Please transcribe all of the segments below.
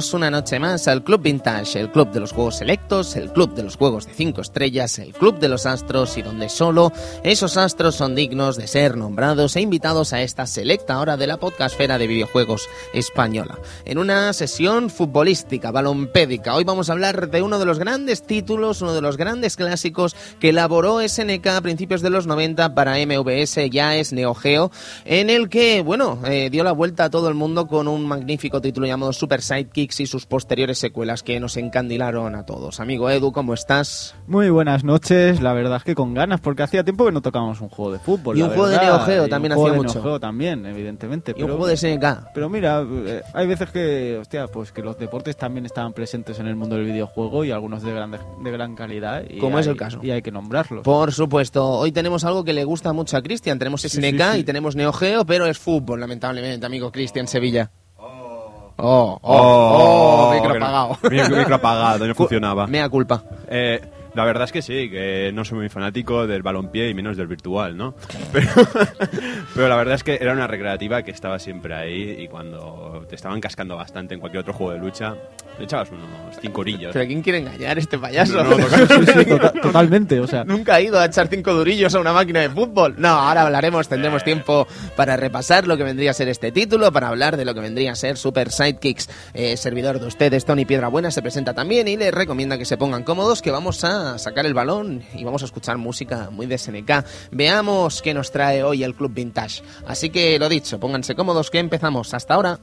Una noche más al Club Vintage, el club de los juegos selectos, el club de los juegos de 5 estrellas, el club de los astros y donde solo esos astros son dignos de ser nombrados e invitados a esta selecta hora de la podcastfera de videojuegos española. En una sesión futbolística, balompédica, hoy vamos a hablar de uno de los grandes títulos, uno de los grandes clásicos que elaboró SNK a principios de los 90 para MVS, ya es Neo Geo, en el que, bueno, eh, dio la vuelta a todo el mundo con un magnífico título llamado Super Y sus posteriores secuelas que nos encandilaron a todos. Amigo Edu, ¿cómo estás? Muy buenas noches, la verdad es que con ganas, porque hacía tiempo que no tocábamos un juego de fútbol. Y un juego de Neo Geo también hacía mucho. Un juego también, evidentemente. Y un juego de SNK. Pero mira, eh, hay veces que, hostia, pues que los deportes también estaban presentes en el mundo del videojuego y algunos de gran, de gran calidad. Y Como es el caso. Y hay que nombrarlos. Por supuesto. Hoy tenemos algo que le gusta mucho a Cristian. Tenemos SNK y tenemos Neo Geo, pero es fútbol, lamentablemente, amigo Cristian Sevilla. Oh, oh, oh, micro apagado. Micro apagado, no funcionaba. Mea culpa. Eh, la verdad es que sí, que no soy muy fanático del balompié y menos del virtual, ¿no? Pero, pero, la verdad es que era una recreativa que estaba siempre ahí y cuando te estaban cascando bastante en cualquier otro juego de lucha, le echabas unos cinco orillos. ¿Pero quién quiere engañar este payaso? No, no, sí, sí, tota- totalmente, o sea. Nunca ha ido a echar cinco durillos a una máquina de fútbol. No, ahora hablaremos, tendremos tiempo para repasar lo que vendría a ser este título, para hablar de lo que vendría a ser Super Sidekicks. Eh, servidor de ustedes, Tony Piedrabuena, se presenta también y les recomienda que se pongan cómodos, que vamos a sacar el balón y vamos a escuchar música muy de SNK. Veamos qué nos trae hoy el Club Vintage. Así que lo dicho, pónganse cómodos que empezamos. Hasta ahora.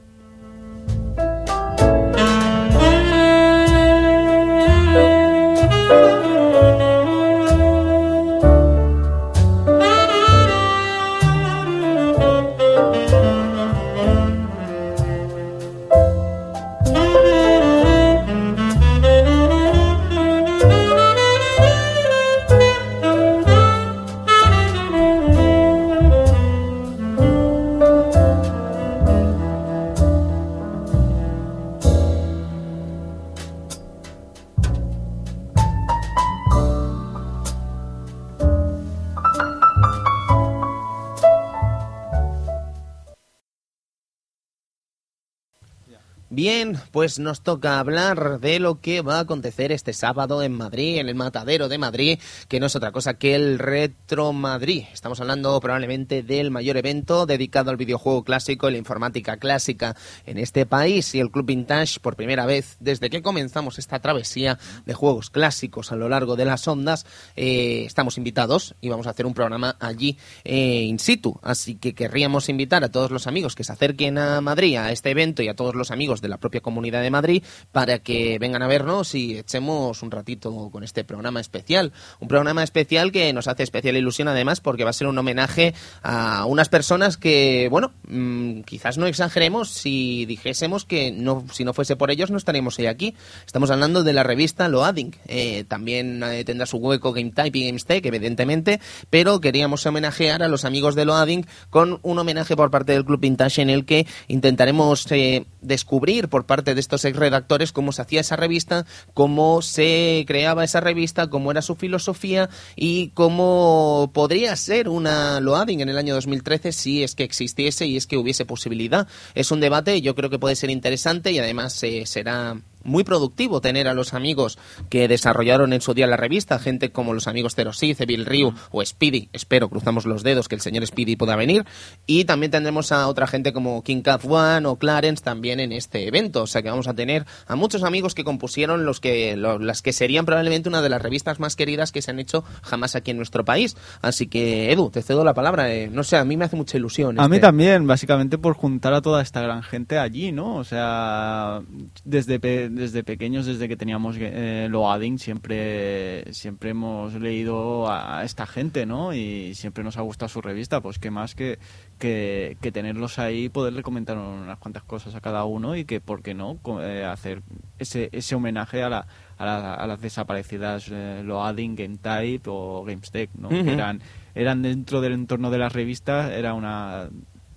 Pues nos toca hablar de lo que va a acontecer este sábado en Madrid, en el Matadero de Madrid, que no es otra cosa que el Retro Madrid. Estamos hablando probablemente del mayor evento dedicado al videojuego clásico y la informática clásica en este país y el Club Vintage por primera vez desde que comenzamos esta travesía de juegos clásicos a lo largo de las ondas. Eh, estamos invitados y vamos a hacer un programa allí eh, in situ, así que querríamos invitar a todos los amigos que se acerquen a Madrid a este evento y a todos los amigos de la propia Comunidad de Madrid para que vengan a vernos y echemos un ratito con este programa especial. Un programa especial que nos hace especial ilusión además porque va a ser un homenaje a unas personas que, bueno, mmm, quizás no exageremos si dijésemos que no, si no fuese por ellos no estaríamos hoy aquí. Estamos hablando de la revista Loading. Eh, también eh, tendrá su hueco Game Type y GameStech, evidentemente, pero queríamos homenajear a los amigos de Loading con un homenaje por parte del Club Vintage en el que intentaremos eh, descubrir por parte de estos ex redactores cómo se hacía esa revista, cómo se creaba esa revista, cómo era su filosofía y cómo podría ser una Loading en el año 2013 si es que existiese y es que hubiese posibilidad. Es un debate, yo creo que puede ser interesante y además eh, será muy productivo tener a los amigos que desarrollaron en su día la revista, gente como los amigos Cerosith, Bill Ryu o Speedy, espero, cruzamos los dedos que el señor Speedy pueda venir, y también tendremos a otra gente como King Cat One o Clarence también en este evento, o sea que vamos a tener a muchos amigos que compusieron los que, las que serían probablemente una de las revistas más queridas que se han hecho jamás aquí en nuestro país, así que Edu, te cedo la palabra, eh, no sé, a mí me hace mucha ilusión. A este. mí también, básicamente por juntar a toda esta gran gente allí, ¿no? O sea, desde desde pequeños, desde que teníamos eh, Loading, siempre, siempre hemos leído a esta gente, ¿no? Y siempre nos ha gustado su revista, pues qué más que, que, que tenerlos ahí y poderle comentar unas cuantas cosas a cada uno y que, ¿por qué no?, eh, hacer ese, ese homenaje a, la, a, la, a las desaparecidas eh, Loading, GameType o GameStech, ¿no? Uh -huh. Que eran, eran dentro del entorno de las revistas, era una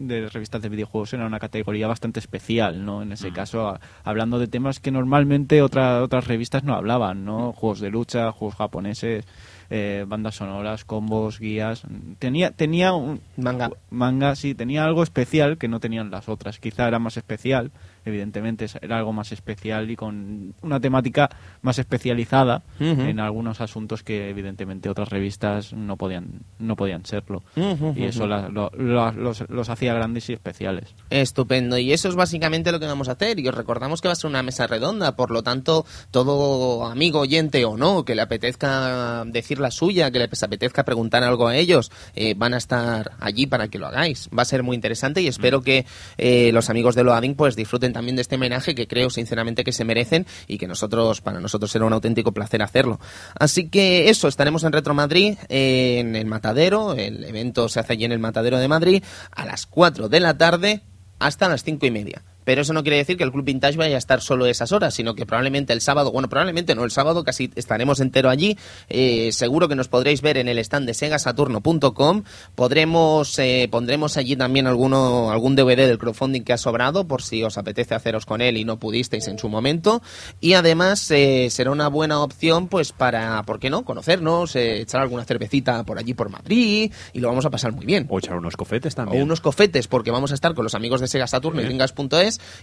de revistas de videojuegos era una categoría bastante especial, ¿no? En ese Mm. caso, a- hablando de temas que normalmente otra- otras revistas no hablaban, ¿no? Juegos de lucha, juegos japoneses, eh, bandas sonoras, combos, guías. Tenía, tenía un Manga. manga, sí, tenía algo especial que no tenían las otras. Quizá era más especial evidentemente era algo más especial y con una temática más especializada Ujú. en algunos asuntos que evidentemente otras revistas no podían no podían serlo y eso ujú. la- lo- lo- los, los hacía grandes y especiales Estupendo. Y eso es básicamente lo que vamos a hacer. Y os recordamos que va a ser una mesa redonda. Por lo tanto, todo amigo oyente o no, que le apetezca decir la suya, que le apetezca preguntar algo a ellos, eh, van a estar allí para que lo hagáis. Va a ser muy interesante y espero que eh, los amigos de Loading pues disfruten también de este homenaje que creo sinceramente que se merecen y que nosotros, para nosotros será un auténtico placer hacerlo. Así que eso, estaremos en Retro Madrid, en el Matadero. El evento se hace allí en el Matadero de Madrid a las 4 de la tarde hasta las cinco y media. Pero eso no quiere decir que el Club Vintage vaya a estar solo esas horas, sino que probablemente el sábado, bueno, probablemente no, el sábado casi estaremos entero allí. Eh, seguro que nos podréis ver en el stand de segasaturno.com. Podremos, eh, pondremos allí también alguno, algún DVD del crowdfunding que ha sobrado, por si os apetece haceros con él y no pudisteis en su momento. Y además eh, será una buena opción, pues para, ¿por qué no? Conocernos, eh, echar alguna cervecita por allí por Madrid y lo vamos a pasar muy bien O echar unos cofetes o también. unos cofetes porque vamos a estar con los amigos de Sega Saturn y Sí.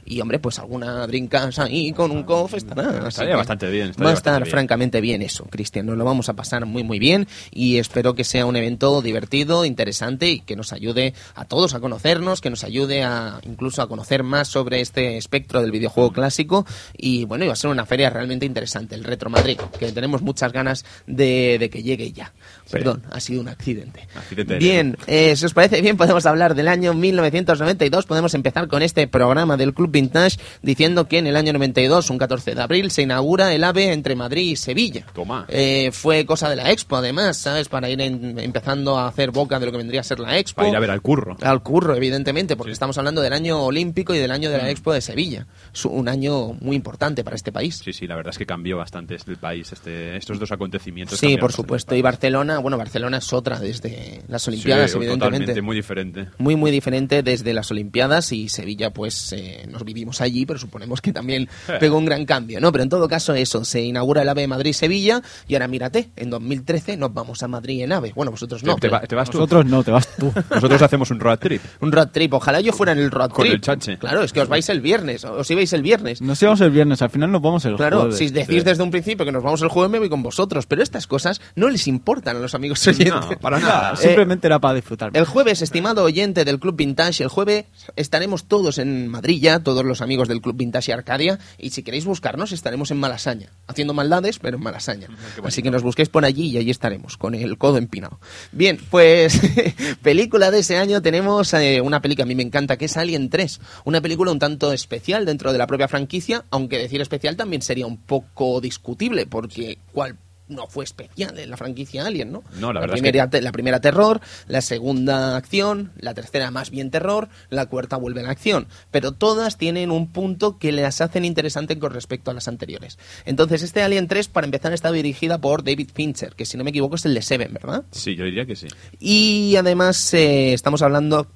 Y hombre pues alguna drinkas ahí con un cof estará Estaría bastante bien, estaría va a estar bien. francamente bien eso Cristian. Nos lo vamos a pasar muy muy bien y espero que sea un evento divertido interesante y que nos ayude a todos a conocernos que nos ayude a incluso a conocer más sobre este espectro del videojuego clásico. Y bueno y va a ser una feria realmente interesante el Retro Madrid que tenemos muchas ganas de, de que llegue ya. Perdón ha sido un accidente. Accidente de bien eh, si os parece bien, podemos hablar del año 1992. Podemos empezar con este programa del Club Vintage diciendo que en el año 92, un 14 de abril, se inaugura el AVE entre Madrid y Sevilla. Toma. Eh, fue cosa de la Expo, además, ¿sabes? Para ir en- empezando a hacer boca de lo que vendría a ser la Expo. Para ir a ver al curro. Al curro, evidentemente, porque estamos hablando del año olímpico y del año de la Expo de Sevilla. Es un año muy importante para este país. Sí, sí, la verdad es que cambió bastante el país este, estos dos acontecimientos. Sí, por supuesto. Y. Barcelona, bueno, Barcelona es otra desde las Sí, Olimpiadas, evidentemente. Totalmente, muy diferente. muy muy diferente desde las Olimpiadas y Sevilla pues eh, nos vivimos allí pero suponemos que también pegó un gran cambio no pero en todo caso eso se inaugura el AVE Madrid-Sevilla y ahora mírate en 2013 nos vamos a Madrid en AVE bueno vosotros no ¿Te, te pero va- te vas tú? nosotros no te vas tú Nosotros hacemos un road trip. un road trip ojalá yo fuera en el road Con trip el chache. claro es que os vais el viernes os ibais el viernes nos íbamos el viernes al final nos vamos el Claro, jueves si decís sí. desde un principio que nos vamos el jueves, me voy con vosotros. Pero estas cosas no les importan a los amigos oyentes. No, para nada. simplemente era para disfrutar El jueves, estimado oyente del Club Vintage, el jueves estaremos todos en Madrid ya, todos los amigos del Club Vintage y Arcadia, y si queréis buscarnos estaremos en Malasaña, haciendo maldades, pero en Malasaña. Así que nos busquéis por allí y allí estaremos, con el codo empinado. Bien, pues película de ese año tenemos eh, una película que a mí me encanta, que es Alien 3, una película un tanto especial dentro de la propia franquicia, aunque decir especial también sería un poco discutible, porque ¿cuál no fue especial en la franquicia Alien, ¿no? No, la verdad es primera, te- la primera terror, la segunda acción, la tercera más bien terror, la cuarta vuelve a la acción. Pero todas tienen un punto que las hacen interesantes con respecto a las anteriores. Entonces, este Alien 3, para empezar, está dirigida por David Fincher, que si no me equivoco es el de Seven, ¿verdad? Sí, yo diría que sí. Y además eh, estamos hablando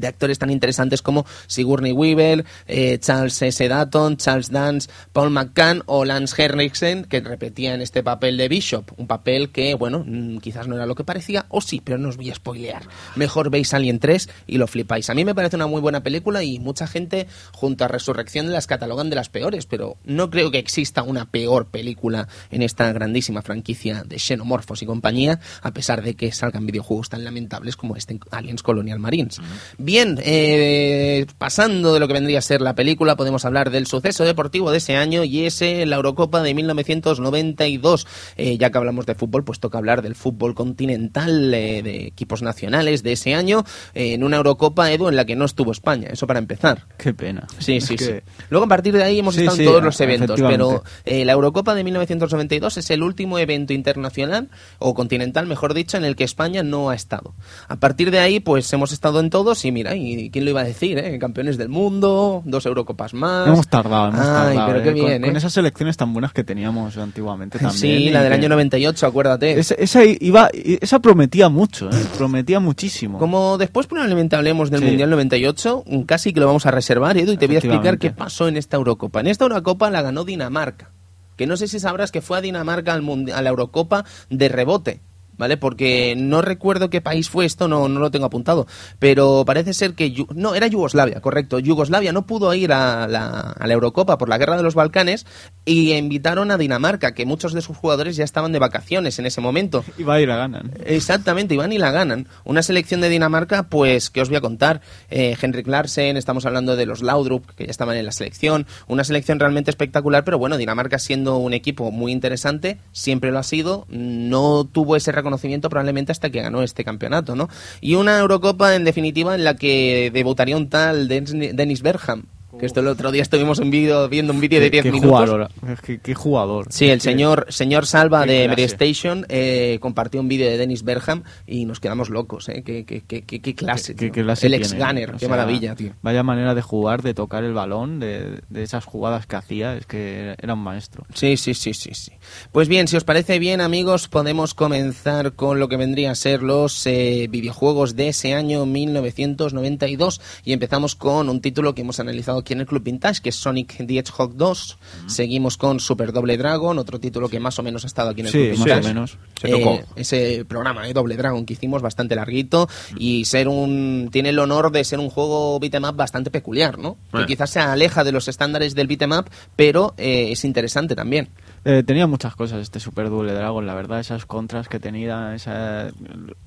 de actores tan interesantes como Sigourney Weaver, eh, Charles S. Datton, Charles Dance, Paul McCann o Lance Henriksen, que repetía en este papel de Bishop. Un papel que, bueno, mm, quizás no era lo que parecía, o sí, pero no os voy a spoilear. Mejor veis Alien 3 y lo flipáis. A mí me parece una muy buena película y mucha gente, junto a Resurrección, las catalogan de las peores, pero no creo que exista una peor película en esta grandísima franquicia de Xenomorphos y compañía, a pesar de que salgan videojuegos tan lamentables como este Aliens Colonial Marines. Bien, eh, pasando de lo que vendría a ser la película, podemos hablar del suceso deportivo de ese año y ese la Eurocopa de 1992. Eh, ya que hablamos de fútbol, pues toca hablar del fútbol continental, eh, de equipos nacionales de ese año, eh, en una Eurocopa, Edu, en la que no estuvo España. Eso para empezar. qué pena Sí, Es sí, que- sí. Luego a partir de ahí hemos Sí, estado en sí, todos los eventos, pero eh, la Eurocopa de 1992 es el último evento internacional o continental, mejor dicho, en el que España no ha estado. A partir de ahí, pues hemos estado en todos mira, ¿y quién lo iba a decir? eh? Campeones del mundo, dos Eurocopas más. hemos tardado hemos Ay, tardado pero eh, qué con- bien, con, ¿eh? esas selecciones tan buenas que teníamos antiguamente también Sí, la del año 98, acuérdate. esa, esa iba esa prometía mucho ¿eh? prometía muchísimo Como después probablemente hablemos del Sí. Mundial 98, mm, casi que lo vamos a reservar, Edu, y te voy a explicar qué pasó en esta Eurocopa. En esta Eurocopa la ganó Dinamarca, que no sé si sabrás que fue a Dinamarca al a la Eurocopa de rebote. ¿Vale? Porque no recuerdo qué país fue esto, no, no lo tengo apuntado, pero parece ser que... No, era Yugoslavia, correcto. Yugoslavia no pudo ir a la, a la Eurocopa por la guerra de los Balcanes y invitaron a Dinamarca, que muchos de sus jugadores ya estaban de vacaciones en ese momento. Y va a ir a ganan. Exactamente, y van y la ganan. Una selección de Dinamarca, pues, que os voy a contar? Eh, Henrik Larsen, estamos hablando de los Laudrup, que ya estaban en la selección. Una selección realmente espectacular, pero bueno, Dinamarca siendo un equipo muy interesante, siempre lo ha sido, no tuvo ese reconocimiento probablemente hasta que ganó este campeonato, ¿no? Y una Eurocopa, en definitiva, en la que debutaría un tal Den- Dennis Bergkamp. Que esto el otro día estuvimos un vídeo, viendo un vídeo de 10 qué minutos. Jugador, qué, qué jugador. Sí, el señor, señor Salva Qué de clase. PlayStation eh, compartió un vídeo de Dennis Berham y nos quedamos locos, ¿eh? Qué, qué- qué- qué- qué clase, qué- tío. clase El ex-gunner, qué sea, maravilla, tío. Vaya manera de jugar, de tocar el balón, de, de esas jugadas que hacía, es que era un maestro. Sí, sí, sí, sí, sí. Pues bien, si os parece bien, amigos, podemos comenzar con lo que vendría a ser los eh, videojuegos de ese año 1992 y empezamos con un título que hemos analizado aquí en el Club Vintage, que es Sonic the Hedgehog 2. Seguimos con Super Double Dragon, otro título que más o menos ha estado aquí en el Sí, Club más Vintage. o menos. Se tocó. Eh, ese programa de Doble Dragon que hicimos bastante larguito y ser un tiene el honor de ser un juego beat'em up bastante peculiar, ¿no? Que Eh. quizás se aleja de los estándares del beat'em up, pero eh, es interesante también. Eh, tenía muchas cosas este Super Double Dragon, la verdad, esas contras que tenía, esa,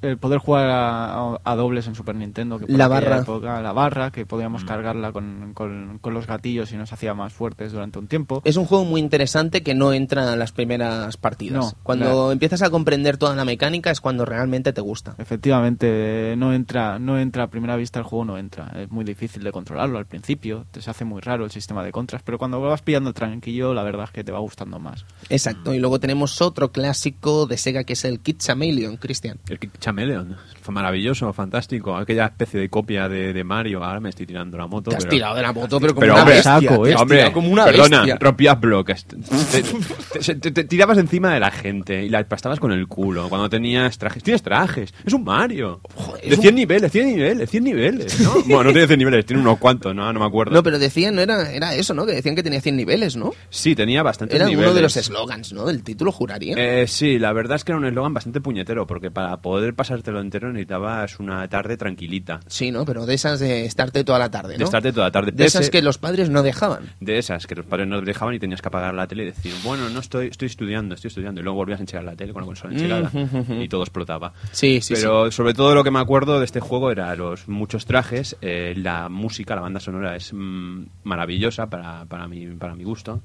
el poder jugar a, a dobles en Super Nintendo, que por La barra. época, la barra, que podíamos cargarla con, con- con los gatillos y nos hacía más fuertes durante un tiempo. Es un juego muy interesante que no entra en las primeras partidas. No, cuando empiezas a comprender toda la mecánica es cuando realmente te gusta. Efectivamente, no entra, no entra a primera vista el juego, no entra. Es muy difícil de controlarlo al principio, te se hace muy raro el sistema de contras, pero cuando vas pillando tranquillo, la verdad es que te va gustando más. Exacto. Y luego tenemos otro clásico de Sega que es el Kid Chameleon, Cristian. El Kid Chameleon, fue maravilloso, fantástico. Aquella especie de copia de, de Mario. Ahora me estoy tirando la moto. Te has pero- tirado de la moto, pero como Pero, una hombre, bestia. saco, ¿eh? Hombre, como una perdona, bestia. rompías bloques. Te, te- te- te tirabas encima de la gente y la aplastabas con el culo cuando tenías trajes. Tienes trajes, es un Mario. Joder, de es un- 100 niveles, 100 niveles, 100 niveles, ¿no? bueno, no tiene 100 niveles, tiene unos cuantos, no, no me acuerdo. No, pero decían, no era, era eso, ¿no? Que decían que tenía 100 niveles, ¿no? Sí, tenía bastantes Era niveles. uno de los eslogans, ¿no? Del título, juraría. Eh, sí, la verdad es que era un eslogan bastante puñetero, porque para poder pasártelo entero necesitabas una tarde tranquilita. Sí, ¿no? Pero de esas de estarte toda la tarde, ¿no? De estarte toda la tarde. De esas que los padres no dejaban. de esas que los padres no dejaban y tenías que apagar la tele y decir, bueno, no estoy, estoy estudiando, estoy estudiando. Y luego volvías a enchegar la tele con la consola enchegada y todo explotaba. Sí, sí, Pero sobre todo lo que me acuerdo de este juego era los muchos trajes, eh, la música, la banda sonora es mm, maravillosa para, para, mi, para mi gusto.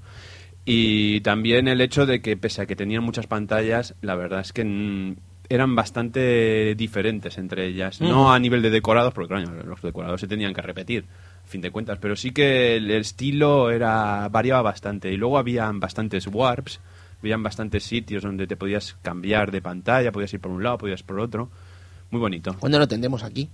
Y también el hecho de que pese a que tenían muchas pantallas, la verdad es que mm, eran bastante diferentes entre ellas. No a nivel de decorados, porque claro, los decorados se tenían que repetir, a fin de cuentas, pero sí que el, estilo era variaba bastante. Y luego habían bastantes warps, habían bastantes sitios donde te podías cambiar de pantalla, podías ir por un lado, podías por otro. Muy bonito. ¿Cuándo lo tendremos aquí?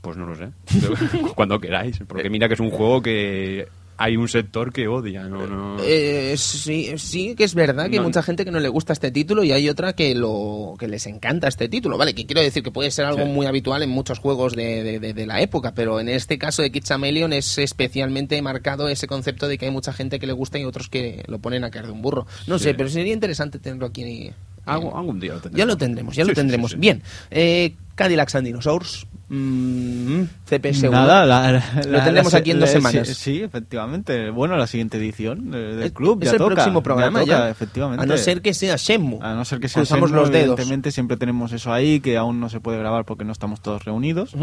Pues no lo sé. Cuando queráis. Porque mira que es un juego que hay un sector que odia. No, no... Eh, sí, sí que es verdad que hay mucha gente que no le gusta este título y hay otra que lo que les encanta este título, ¿vale? Que quiero decir que puede ser algo Sí. muy habitual en muchos juegos de, de- de- de la época, pero en este caso de Kid Chameleon es especialmente marcado ese concepto de que hay mucha gente que le gusta y otros que lo ponen a caer de un burro. No Sí. sé, pero sería interesante tenerlo aquí. Algún, algún día lo tendremos. Ya lo tendremos, ya Sí, lo tendremos. Bien, eh, Cadillacs and Dinosaurs, mm, CPS1. Nada, la- la- Lo tendremos la- aquí en dos semanas. Sí, sí, efectivamente. Bueno, la siguiente edición de- del Es- club es ya el toca, próximo programa ya. toca, efectivamente. A no ser que sea Shenmue. A no ser que sea Cruzamos Shenmue, los dedos. Evidentemente siempre tenemos eso ahí, que aún no se puede grabar porque no estamos todos reunidos.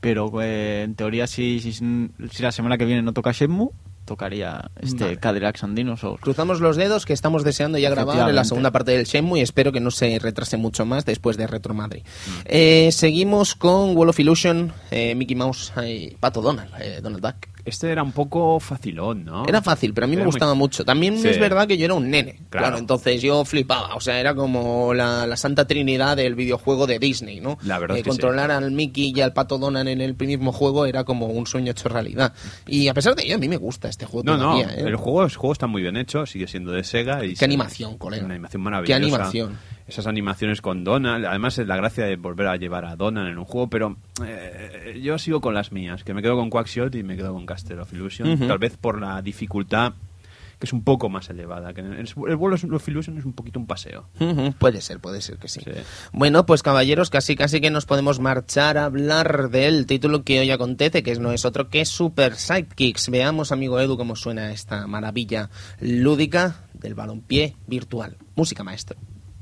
Pero eh, en teoría, si, si, si la semana que viene no toca Shenmue, tocaría este Vale. Cadillacs and Dinosaurs. Cruzamos los dedos que estamos deseando ya grabar en la segunda parte del Shenmue y espero que no se retrase mucho más después de Retro Madrid. Eh, seguimos con Wall of Illusion, eh, Mickey Mouse y Pato Donald, eh, Donald Duck. Este era un poco facilón, ¿no? Era fácil, pero a mí me muy- gustaba mucho. También Sí. es verdad que yo era un nene. Claro. Claro. entonces yo flipaba. O sea, era como la, la santa trinidad del videojuego de Disney, ¿no? La verdad Eh, es que controlar al Mickey y al Pato Donald en el mismo juego era como un sueño hecho realidad. Y a pesar de ello, a mí me gusta este juego No, no, todavía, ¿eh? el juego, el juego está muy bien hecho, sigue siendo de Sega. Y Qué se- animación, colega. Una animación Qué maravillosa. animación. Esas animaciones con Donald, además es la gracia de volver a llevar a Donald en un juego, pero eh, yo sigo con las mías, que me quedo con Quackshot y me quedo con Castle of Illusion, tal vez por la dificultad que es un poco más elevada. Que el, el World of Illusion es un poquito un paseo. Puede ser, puede ser que sí. Sí. Bueno, pues caballeros, casi casi que nos podemos marchar a hablar del título que hoy acontece, que no es otro que Super Sidekicks. Veamos, amigo Edu, cómo suena esta maravilla lúdica del balompié virtual. Música maestro.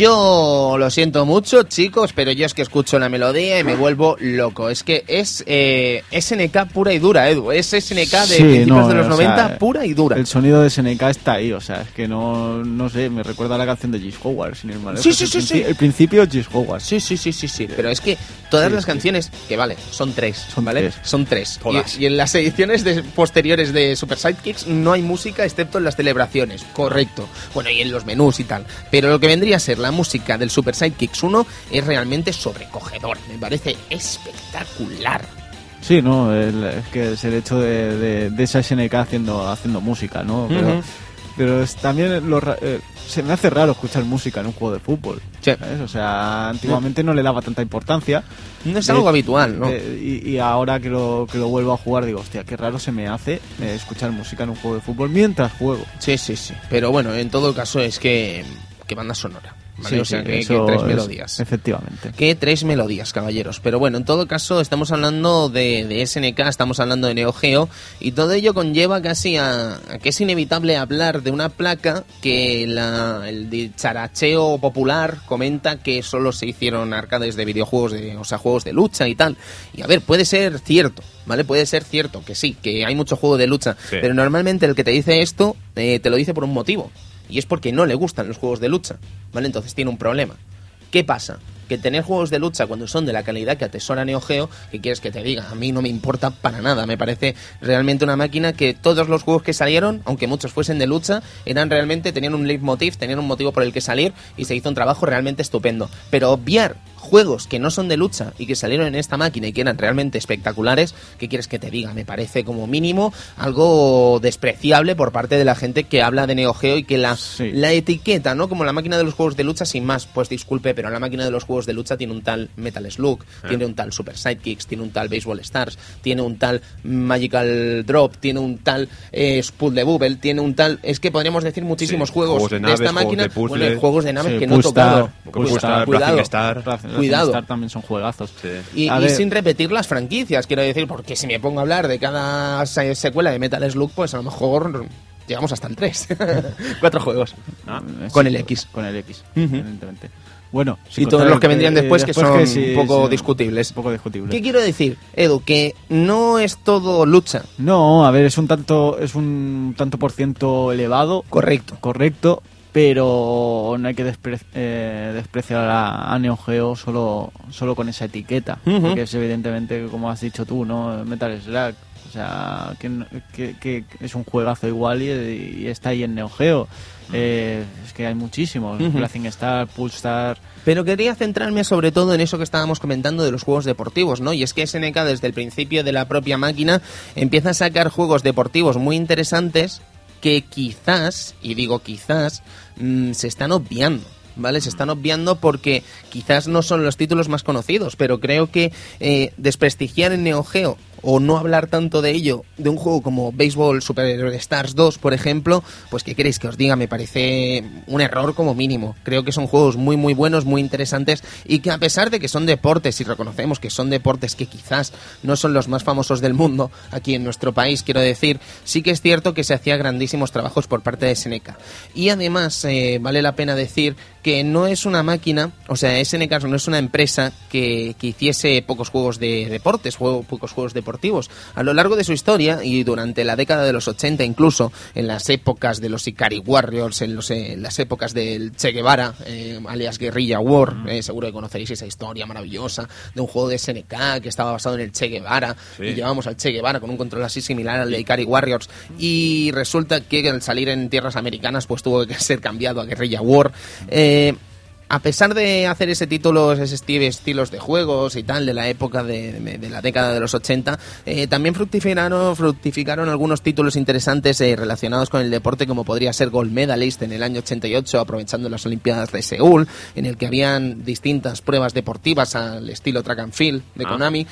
Yo lo siento mucho, chicos, pero yo es que escucho la melodía y me vuelvo loco. Es que es eh, SNK pura y dura, Edu. Es SNK de Sí, principios no, de los o 90 sea, pura y dura. El sonido de SNK está ahí, o sea, es que no, no sé, me recuerda a la canción de Gis Howard, sin ir más Sí, sí, el sí, sí. El principio Gis Howard. Sí, sí, sí, sí, sí. Pero es que todas Sí, las sí. canciones, que vale, son tres, Son ¿vale? tres. Son tres. Todas. Y, y en las ediciones de- posteriores de Super Sidekicks no hay música excepto en las celebraciones, correcto. Bueno, y en los menús y tal. Pero lo que vendría a ser la música del Super Sidekicks 1 es realmente sobrecogedor. Me parece espectacular. Sí, no, el- es que es el hecho de, de, de esa SNK haciendo, haciendo música, ¿no? Pero, Ujú. pero es también lo eh, se me hace raro escuchar música en un juego de fútbol. Sí. ¿sabes? O sea, antiguamente no le daba tanta importancia. No es De- algo habitual, ¿no? y, y ahora que lo, que lo vuelvo a jugar digo, hostia, qué raro se me hace eh, escuchar música en un juego de fútbol mientras juego. Sí, sí, sí. Pero bueno, en todo caso es que, que banda sonora. ¿Vale? Sí, o sea, sí, que, tres es- melodías. efectivamente. que tres melodías, caballeros. Pero bueno, en todo caso, estamos hablando de, de SNK, estamos hablando de Neo Geo, y todo ello conlleva casi a, a que es inevitable hablar de una placa que la, el dicharacheo popular comenta que solo se hicieron arcades de videojuegos, de, o sea, juegos de lucha y tal. Y a ver, puede ser cierto, ¿vale? Puede ser cierto que sí, que hay mucho juego de lucha, Sí. pero normalmente el que te dice esto eh, te lo dice por un motivo. Y es porque no le gustan los juegos de lucha, ¿vale? Entonces tiene un problema. ¿Qué pasa? Que tener juegos de lucha cuando son de la calidad que atesora Neo Geo, ¿qué quieres que te diga? A mí no me importa para nada. Me parece realmente una máquina que todos los juegos que salieron, aunque muchos fuesen de lucha, eran realmente, tenían un leitmotiv, tenían un motivo por el que salir y se hizo un trabajo realmente estupendo. Pero obviar juegos que no son de lucha y que salieron en esta máquina y que eran realmente espectaculares, ¿qué quieres que te diga? Me parece como mínimo algo despreciable por parte de la gente que habla de Neo Geo y que la, Sí. la etiqueta, ¿no? Como la máquina de los juegos de lucha sin más, pues disculpe, pero la máquina de los juegos de lucha tiene un tal Metal Slug, tiene un tal Super Sidekicks, tiene un tal Baseball Stars, tiene un tal Magical Drop, tiene un tal eh, Spool de Bubble, tiene un tal... Es que podríamos decir muchísimos Sí, juegos, juegos de naves, esta juegos máquina, de puzzles. bueno, juegos de naves Sí, que no he tocado. Pulstar, cuidado, Racing Star. Cuidado. Star también son juegazos. Sí. Y, sin repetir las franquicias, quiero decir, porque si me pongo a hablar de cada se- secuela de Metal Slug, pues a lo mejor llegamos hasta el 3. Cuatro juegos. Ah, Eh, Con sí, el X. Con el X, Ujú. evidentemente. Bueno, Y todos los que vendrían después, que son un poco sí, discutibles. Un poco discutibles. ¿Qué quiero decir, Edu? Que no es todo lucha. No, a ver, es un tanto, es un tanto por ciento elevado, Correcto. correcto, pero no hay que despre- eh, despreciar a, a Neo Geo solo, solo con esa etiqueta, Ujú. porque es evidentemente, como has dicho tú, ¿no? Metal Slug, o sea, que, que- que es un juegazo igual y, y está ahí en Neo Geo. Eh, es que hay muchísimos, Ujú. Blazing Star, Pero quería centrarme sobre todo en eso que estábamos comentando de los juegos deportivos, ¿no? Y es que SNK desde el principio de la propia máquina empieza a sacar juegos deportivos muy interesantes que quizás, y digo quizás, mm, se están obviando. ¿vale? Se están obviando porque quizás no son los títulos más conocidos, pero creo que eh, desprestigiar en Neo Geo o no hablar tanto de ello de un juego como Baseball Super Stars 2, por ejemplo, pues qué queréis que os diga, me parece un error como mínimo. Creo que son juegos muy muy buenos, muy interesantes y que a pesar de que son deportes y reconocemos que son deportes que quizás no son los más famosos del mundo aquí en nuestro país, quiero decir, sí que es cierto que se hacía grandísimos trabajos por parte de SNK. Y además eh, vale la pena decir que no es una máquina, o sea, SNK no es una empresa que, que hiciese pocos juegos de deportes, juego, pocos juegos deportivos. A lo largo de su historia y durante la década de los 80 incluso, en las épocas de los Ikari Warriors, en, los, en las épocas del Che Guevara, eh, alias Guerrilla War, eh, seguro que conoceréis esa historia maravillosa de un juego de SNK que estaba basado en el Che Guevara Sí. y llevamos al Che Guevara con un control así similar al de Ikari Warriors y resulta que al salir en tierras americanas pues tuvo que ser cambiado a Guerrilla War. Eh, a pesar de hacer ese título, ese esti- estilos de juegos y tal de la época de, de- de la década de los 80, eh, también fructificaron, fructificaron algunos títulos interesantes eh, relacionados con el deporte, como podría ser Gold Medalist en el año 88, aprovechando las Olimpiadas de Seúl, en el que habían distintas pruebas deportivas al estilo track and field de Ah. Konami.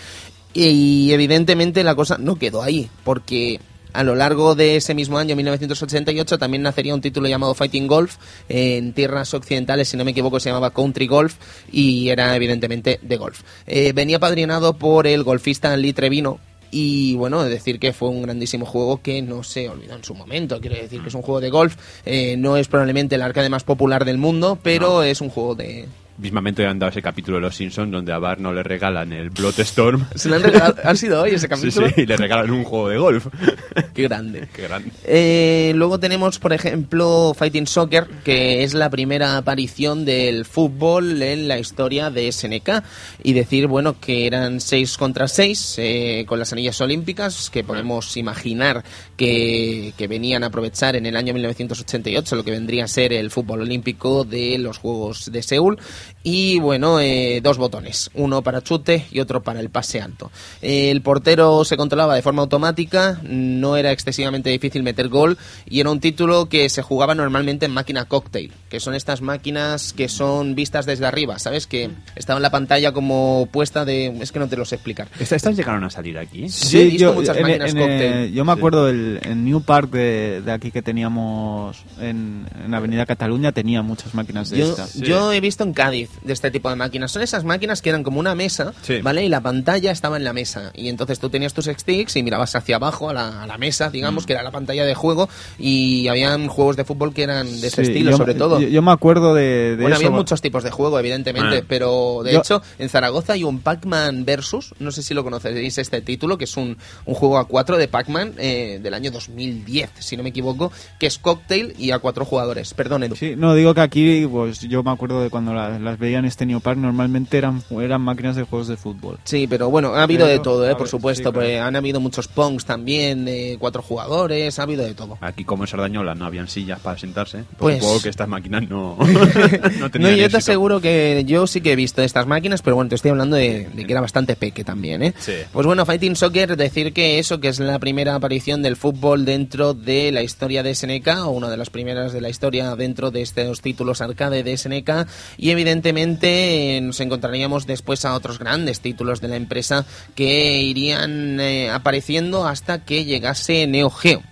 Y evidentemente la cosa no quedó ahí, porque a lo largo de ese mismo año, 1988, también nacería un título llamado Fighting Golf. En tierras occidentales, si no me equivoco, se llamaba Country Golf y era evidentemente de golf. Eh, venía padrinado por el golfista Lee Trevino. Y bueno, decir que fue un grandísimo juego que no se olvidó en su momento. Quiero decir que es un juego de golf. eh, no es probablemente el arcade más popular del mundo, pero es un juego de, Mismamente han dado ese capítulo de Los Simpsons donde a Bart no le regalan el Bloodstorm. ¿Se lo han regalado? ¿Ha sido hoy ese Sí, capítulo? sí, y le regalan un juego de golf. Qué grande. Qué grande. Eh, luego tenemos, por ejemplo, Fighting Soccer, que es la primera aparición del fútbol en la historia de SNK. Y decir, bueno, que eran 6 contra 6 con las anillas olímpicas, que podemos imaginar que, que venían a aprovechar en el año 1988 lo que vendría a ser el fútbol olímpico de los Juegos de Seúl. Y bueno, eh, dos botones, uno para chute y otro para el pase alto. El portero se controlaba de forma automática, no era excesivamente difícil meter gol y era un título que se jugaba normalmente en máquina cocktail, que son estas máquinas que son vistas desde arriba, ¿sabes? Que estaba en la pantalla como puesta de... Es que no te lo sé explicar. ¿Esta- ¿Estas llegaron a salir aquí? Yo he visto muchas en- máquinas en, cóctel. eh, yo me Sí. acuerdo el, en New Park de, de aquí que teníamos en, en Avenida Cataluña tenía muchas máquinas de Yo, estas. Sí. yo he visto en Cádiz de este tipo de máquinas. Son esas máquinas que eran como una mesa, Sí. ¿vale? Y la pantalla estaba en la mesa. Y entonces tú tenías tus sticks y mirabas hacia abajo a la, a la mesa, digamos, que era la pantalla de juego. Y habían juegos de fútbol que eran de este Sí, estilo, yo- sobre todo. Yo, yo me acuerdo de, de bueno, eso. había muchos tipos de juego, evidentemente, Ah. pero de Yo- hecho en Zaragoza hay un Pac-Man Versus, no sé si lo conoceréis este título, que es un, un juego a cuatro de Pac-Man eh, del año 2010, si no me equivoco, que es cocktail y a cuatro jugadores. Perdón, Edu. Sí, no, digo que aquí, pues yo me acuerdo de cuando las, las veía en este New Park, normalmente eran, eran máquinas de juegos de fútbol. Sí, pero bueno, ha habido Pero, de todo, ¿eh? ver, por supuesto. sí, claro. pues han habido muchos Pongs también, de cuatro jugadores, ha habido de todo. Aquí como en Sardañola no habían sillas para sentarse, Pues- supongo que estas máquinas no, no No, tenían yo te aseguro que yo sí que he visto estas máquinas, pero bueno, te estoy hablando de, de que era bastante peque también, ¿eh? Sí. Pues bueno, Fighting Soccer, decir que eso, que es la primera aparición del fútbol dentro de la historia de SNK, o una de las primeras de la historia dentro de estos títulos arcade de SNK, y evidentemente eh, nos encontraríamos después a otros grandes títulos de la empresa que irían eh, apareciendo hasta que llegase Neo Geo.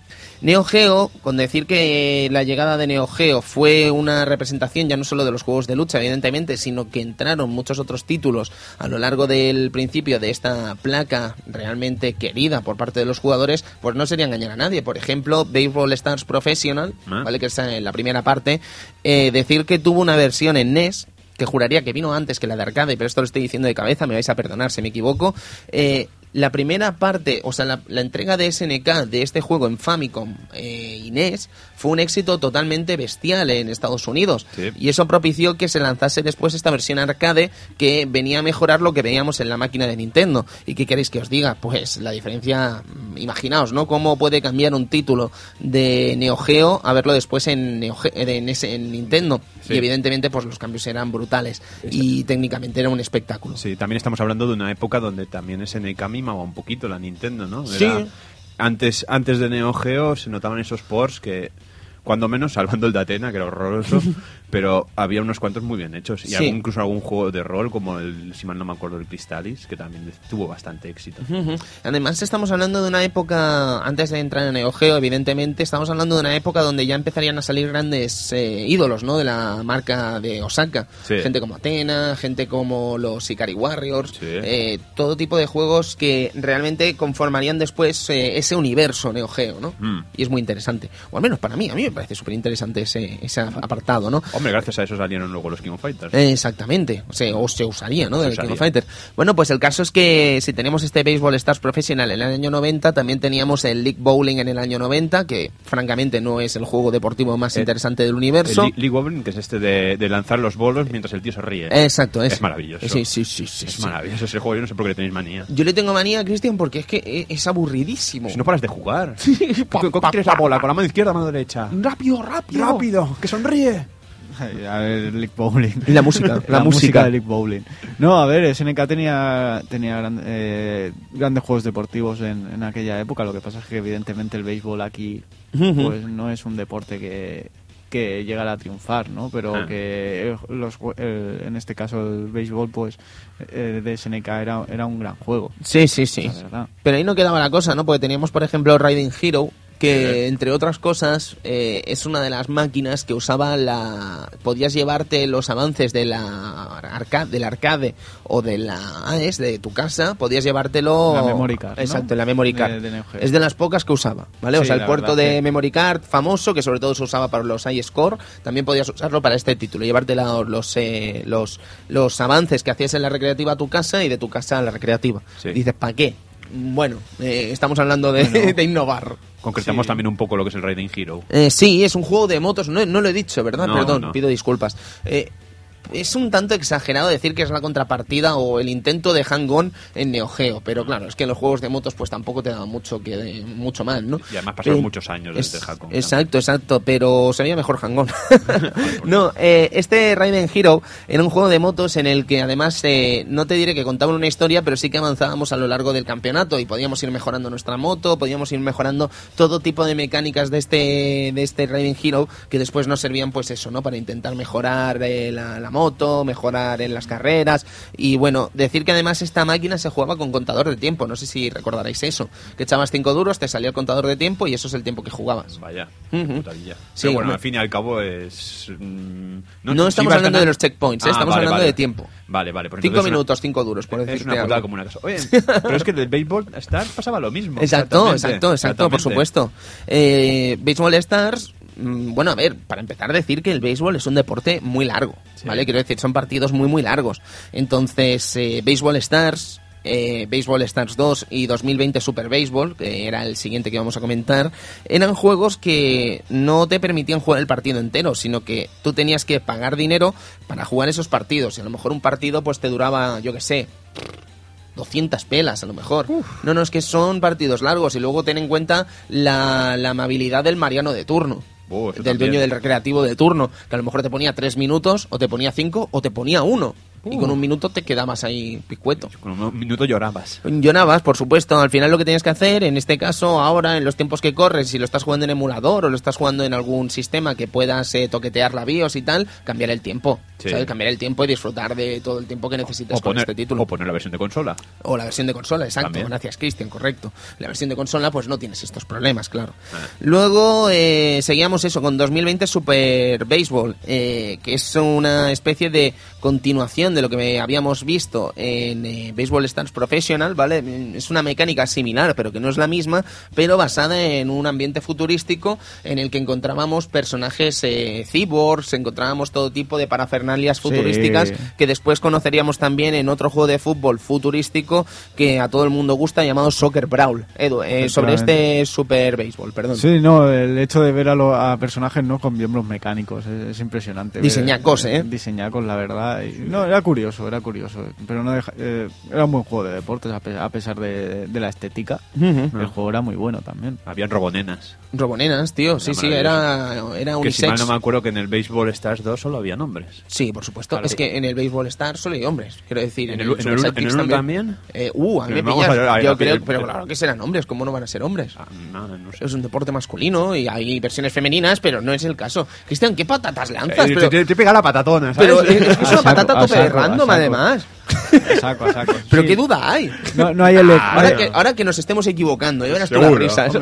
Neo Geo, con decir que la llegada de Neo Geo fue una representación ya no solo de los juegos de lucha, evidentemente, sino que entraron muchos otros títulos a lo largo del principio de esta placa realmente querida por parte de los jugadores, pues no sería engañar a nadie. Por ejemplo, Baseball Stars Professional, Ah. ¿vale? que es en la primera parte, eh, decir que tuvo una versión en NES que juraría que vino antes que la de arcade, pero esto lo estoy diciendo de cabeza, me vais a perdonar si me equivoco. Eh, la primera parte, o sea, la, entrega de SNK de este juego en Famicom eh, y NES fue un éxito totalmente bestial en Estados Unidos. Sí. Y eso propició que se lanzase después esta versión arcade que venía a mejorar lo que veíamos en la máquina de Nintendo. ¿Y qué queréis que os diga? Pues la diferencia, mm, imaginaos, ¿no? Cómo puede cambiar un título de Neo Geo a verlo después en, Neo en, ese- en Nintendo. Sí. Y evidentemente, pues los cambios eran brutales. Y técnicamente era un espectáculo. Sí, también estamos hablando de una época donde también SNK mimaba un poquito la Nintendo, ¿no? Sí. Antes, antes de Neo Geo se notaban esos ports que cuando menos salvando el de Atena, que era horroroso, pero había unos cuantos muy bien hechos. Y Sí. algún- incluso algún juego de rol, como el, si mal no me acuerdo, el Cristalis, que también tuvo bastante éxito. Además, estamos hablando de una época, antes de entrar en Neo Geo, evidentemente, estamos hablando de una época donde ya empezarían a salir grandes eh, ídolos, ¿no? De la marca de Osaka. Sí. Gente como Atena, gente como los Ikari Warriors, Sí. eh, todo tipo de juegos que realmente conformarían después eh, ese universo Neo Geo, ¿no? Mm. Y es muy interesante. O al menos para mí, a mí me parece súper interesante ese, ese apartado, ¿no? Hombre, gracias a eso salieron luego los King of Fighters. Eh, Exactamente, o, sea, o se usaría, ¿no? Usaría. King of Fighters. Bueno, pues el caso es que si tenemos este Baseball Stars profesional en el año 90, también teníamos el League Bowling en el año 90, que francamente no es el juego deportivo más El- interesante del El universo. League League Bowling, que es este de, de lanzar los bolos mientras el tío se ríe. Exacto, es, Es maravilloso. Sí, sí, sí, sí, es sí. maravilloso ese juego, yo no sé por qué le tenéis manía. Yo le tengo manía, Cristian, porque es que e- es aburridísimo. Si no paras de jugar. Pa, ¿Cómo pa, quieres la bola? ¿Con la mano izquierda o mano derecha? Rápido, rápido. ¡Rápido! ¡Que sonríe! A ver, League Bowling. Y la música, la música. de League Bowling. No, a ver, SNK tenía, tenía gran- eh, grandes juegos deportivos en, en aquella época. Lo que pasa es que, evidentemente, el béisbol aquí pues no es un deporte que, que llegara a triunfar, ¿no? Pero Ah. que eh, los, jue- eh, en este caso el béisbol, pues eh, de SNK era, era un gran juego. Sí, sí, sí. Pero ahí no quedaba la cosa, ¿no? Porque teníamos, por ejemplo, Riding Hero, que Sí. entre otras cosas eh, es una de las máquinas que usaba la... Podías llevarte los avances de la arcade, del arcade o de la AES de tu casa, podías llevártelo... La memory card, ¿no? Exacto, la memory card. de es de las pocas que usaba, ¿vale? o Sí, sea, el puerto verdad de que- memory card famoso, que sobre todo se usaba para los iScore, también podías usarlo para este título, llevarte la- los, eh, los, los avances que hacías en la recreativa a tu casa y de tu casa a la recreativa. Sí. Dices, ¿para qué? Bueno, eh, estamos hablando de, Bueno. de innovar. Concretamos Sí. también un poco lo que es el Riding Hero. Eh, sí, es un juego de motos, no, no lo he dicho, ¿verdad? No, Perdón, no. pido disculpas. Eh, es un tanto exagerado decir que es la contrapartida o el intento de hang-on en Neo Geo, pero claro, es que en los juegos de motos pues tampoco te da mucho que mucho mal, ¿no? Y además pasaron Eh, muchos años desde es- Hakon. Exacto, exacto, pero se veía mejor hang-on. no, eh, este Raiden Hero era un juego de motos en el que además eh, no te diré que contaban una historia, pero sí que avanzábamos a lo largo del campeonato y podíamos ir mejorando nuestra moto, podíamos ir mejorando todo tipo de mecánicas de este de este Raiden Hero que después nos servían pues eso, ¿no? Para intentar mejorar la, la moto, mejorar en las carreras y bueno, decir que además esta máquina se jugaba con contador de tiempo, no sé si recordaréis eso, que echabas cinco duros, te salía el contador de tiempo y eso es el tiempo que jugabas. Vaya, putadilla. Sí, Pero bueno, al fin y al cabo es... mm, No, estamos hablando de los checkpoints, ¿eh? Ah, estamos vale, hablando vale. de tiempo. Vale, vale. pues Cinco entonces una- minutos, cinco duros, por Es decirte una putada algo. como una casa. Oye, pero es que del béisbol Star pasaba lo mismo. Exacto, exacto, exacto, por supuesto. Eh, Baseball Stars, bueno, a ver, para empezar decir que el béisbol es un deporte muy largo, Sí. ¿vale? Quiero decir, son partidos muy, muy largos. Entonces, eh, Baseball Stars, eh, Baseball Stars 2 y 2020 Super Baseball, que era el siguiente que vamos a comentar, eran juegos que no te permitían jugar el partido entero, sino que tú tenías que pagar dinero para jugar esos partidos. Y a lo mejor un partido pues te duraba, yo qué sé, 200 pelas a lo mejor. No, no, es que son partidos largos y luego ten en cuenta la, la amabilidad del Mariano de turno. Oh, del también. dueño del recreativo de turno, que a lo mejor te ponía tres minutos, o te ponía cinco, o te ponía uno. Y Uh. con un minuto te quedabas ahí picueto. Con un minuto llorabas. Llorabas, por supuesto. Al final lo que tienes que hacer, en este caso, ahora, en los tiempos que corres, si lo estás jugando en emulador o lo estás jugando en algún sistema que puedas eh, toquetear la BIOS y tal, cambiar el tiempo. Sí. ¿sabes? Cambiar el tiempo y disfrutar de todo el tiempo que necesites O con poner, este título. o poner la versión de consola. O la versión de consola, exacto. También. Gracias, Cristian, correcto. La versión de consola, pues no tienes estos problemas, claro. Ah. Luego eh, seguíamos eso con 2020 Super Baseball, eh, que es una especie de continuación de lo que habíamos visto en eh, Baseball Stars Professional, ¿vale? Es una mecánica similar, pero que no es la misma, pero basada en un ambiente futurístico en el que encontrábamos personajes eh, cyborgs, encontrábamos todo tipo de parafernalias futurísticas que después conoceríamos también en otro juego de fútbol futurístico que a todo el mundo gusta llamado Soccer Brawl. Edu, eh, sobre este Super Baseball, perdón. Sí, no, el hecho de ver a, lo- a personajes no con miembros mecánicos es, es impresionante. ver- Diseñacos, ¿eh? Diseñacos, la verdad. y- no, era curioso, era curioso. Pero no deja- eh, era un buen juego de deportes a, pe- a pesar de, de la estética. Ujú. El juego era muy bueno también. Habían robonenas. Robonenas, tío. Sí, sí, era, era Que si mal unisex. no me acuerdo que en el Baseball Stars 2 solo había nombres. Sí, por supuesto. Claro. Es que en el Béisbol Star solo hay hombres. Quiero decir, ¿En el- en el- en el uno también? Eh, uh, a mí me Pero vamos pillas. a ver, a- Yo a- creo, pero claro que serán hombres. ¿Cómo no van a ser hombres? Ah, nada, no sé. Es un deporte masculino y hay versiones femeninas, pero no es el caso. Cristian, ¿qué patatas lanzas? Eh, pero, te, te pega la patatona, ¿sabes? pero es, es que es A una patata tope de random, además. A saco, a saco. Pero Sí. qué duda hay. No, no hay el... Ahora que, ahora que nos estemos equivocando, ya verás tú las risas.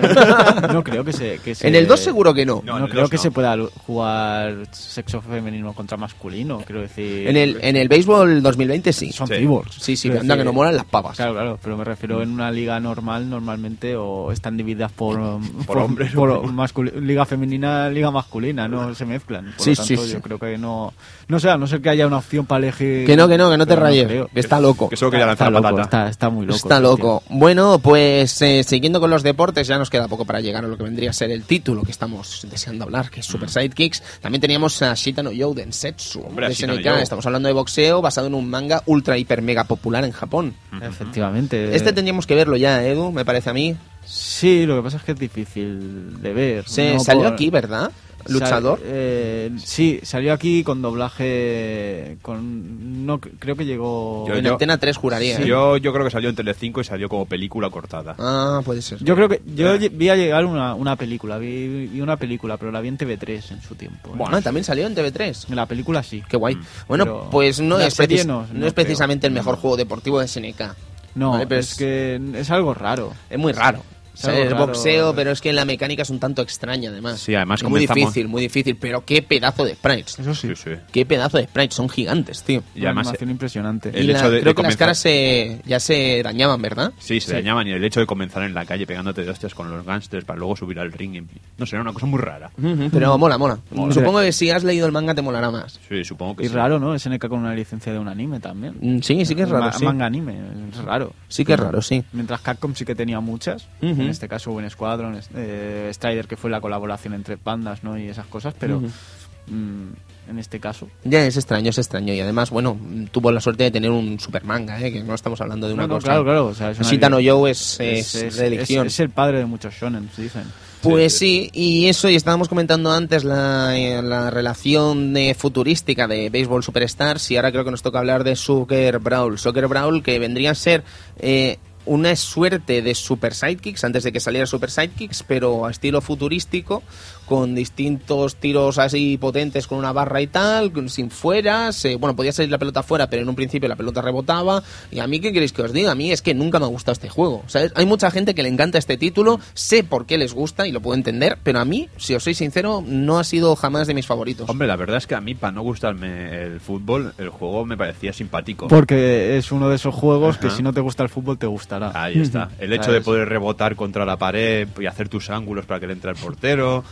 No creo que se... Que se- En el 2 seguro que no. No, No, creo dos que no. se pueda jugar sexo femenino contra masculino, quiero decir... En el, en el béisbol 2020 sí. Son Sí. cyborgs. Sí, sí, Quiero anda que no molan las pavas. Claro, claro, pero me refiero en una liga normal, normalmente, o están divididas por... um, Por hombres, por liga femenina, liga masculina, no se mezclan. Por Sí, lo tanto, sí, sí. yo creo que no... No sé, a no ser que haya una opción para elegir... Que no, que no, que no te rayes. Creo. que está loco. Que solo quería Está loco, patata. está, está muy loco. Está loco. Bueno, pues eh, siguiendo con los deportes, ya nos queda poco para llegar a lo que vendría a ser el título que estamos deseando hablar, que es Super Sidekicks. También teníamos a Shitano Yo Densetsu Hombre, a de Shitano SNK. Yo. Estamos hablando de boxeo basado en un manga ultra hiper mega popular en Japón. Efectivamente. Este tendríamos que verlo ya, Edu, me parece a mí. Sí, lo que pasa es que es difícil de ver. Se no salió por- aquí, ¿verdad? Luchador. Sal- eh, sí, salió aquí con doblaje. con no Creo que llegó. Yo- en Antena 3 juraría. ¿eh? Yo, yo creo que salió en Telecinco y salió como película cortada. Ah, puede ser. Yo creo que yo Eh. vi a llegar una, una película, vi, vi una película, pero la vi en TV3 en su tiempo. ¿eh? Bueno, también salió en TV3. En la película sí. Qué guay. Bueno, Pero pues no es, precis- no, es creo. precisamente el mejor juego deportivo de SNK. No, Vale, pero es, es- que es algo raro. Es muy raro. O sea, es raro. boxeo, pero es que la mecánica es un tanto extraña, además. Sí, además Y Muy comenzamos- difícil, muy difícil. Pero qué pedazo de sprites. Eso sí. Sí, sí. Qué pedazo de sprites. Son gigantes, tío. Y Una además, animación impresionante. el y la- hecho de- creo de que las comenzar- caras se, ya se dañaban, ¿verdad? Sí, se Sí. dañaban y el hecho de comenzar en la calle pegándote de hostias con los gángsters para luego subir al ring. y- No sé, era una cosa muy rara. Pero mola, mola. Mola. Supongo que si has leído el manga te molará más. Sí, supongo que Y sí. raro, ¿no? SNK con una licencia de un anime también. Mm, Sí, sí que es raro, Ma- sí. Manga anime, es raro. Sí que es raro, sí. Mientras Capcom sí que tenía muchas. En este caso Buen Squadron, eh, Strider que fue la colaboración entre bandas ¿no? y esas cosas, pero mm, en este caso... Ya es extraño, es extraño. Y además, bueno, tuvo la suerte de tener un super manga, ¿eh? que no estamos hablando de una No, no, cosa. claro, claro. O sea, es una- Shitano Joe es, es- es es- religión. es- es el padre de muchos shonen, dicen. Pues sí, y eso, y estábamos comentando antes la, eh, la relación eh, futurística de Baseball Superstars, y ahora creo que nos toca hablar de Soccer Brawl. Soccer Brawl, que vendría a ser eh, una suerte de Super Sidekicks, antes de que saliera Super Sidekicks, pero a estilo futurístico, con distintos tiros así potentes con una barra y tal, sin fueras. eh, bueno, podía salir la pelota fuera, pero en un principio la pelota rebotaba. Y a mí, ¿qué queréis que os diga? A mí es que nunca me ha gustado este juego. ¿sabes? Hay mucha gente que le encanta este título, sé por qué les gusta y lo puedo entender, pero a mí, si os soy sincero, no ha sido jamás de mis favoritos. Hombre, la verdad es que a mí, para no gustarme el fútbol, el juego me parecía simpático. Porque es uno de esos juegos que Ajá. si no te gusta el fútbol te gustará. Ahí está. El hecho ¿Sabes? de poder rebotar contra la pared y hacer tus ángulos para que le entre al portero.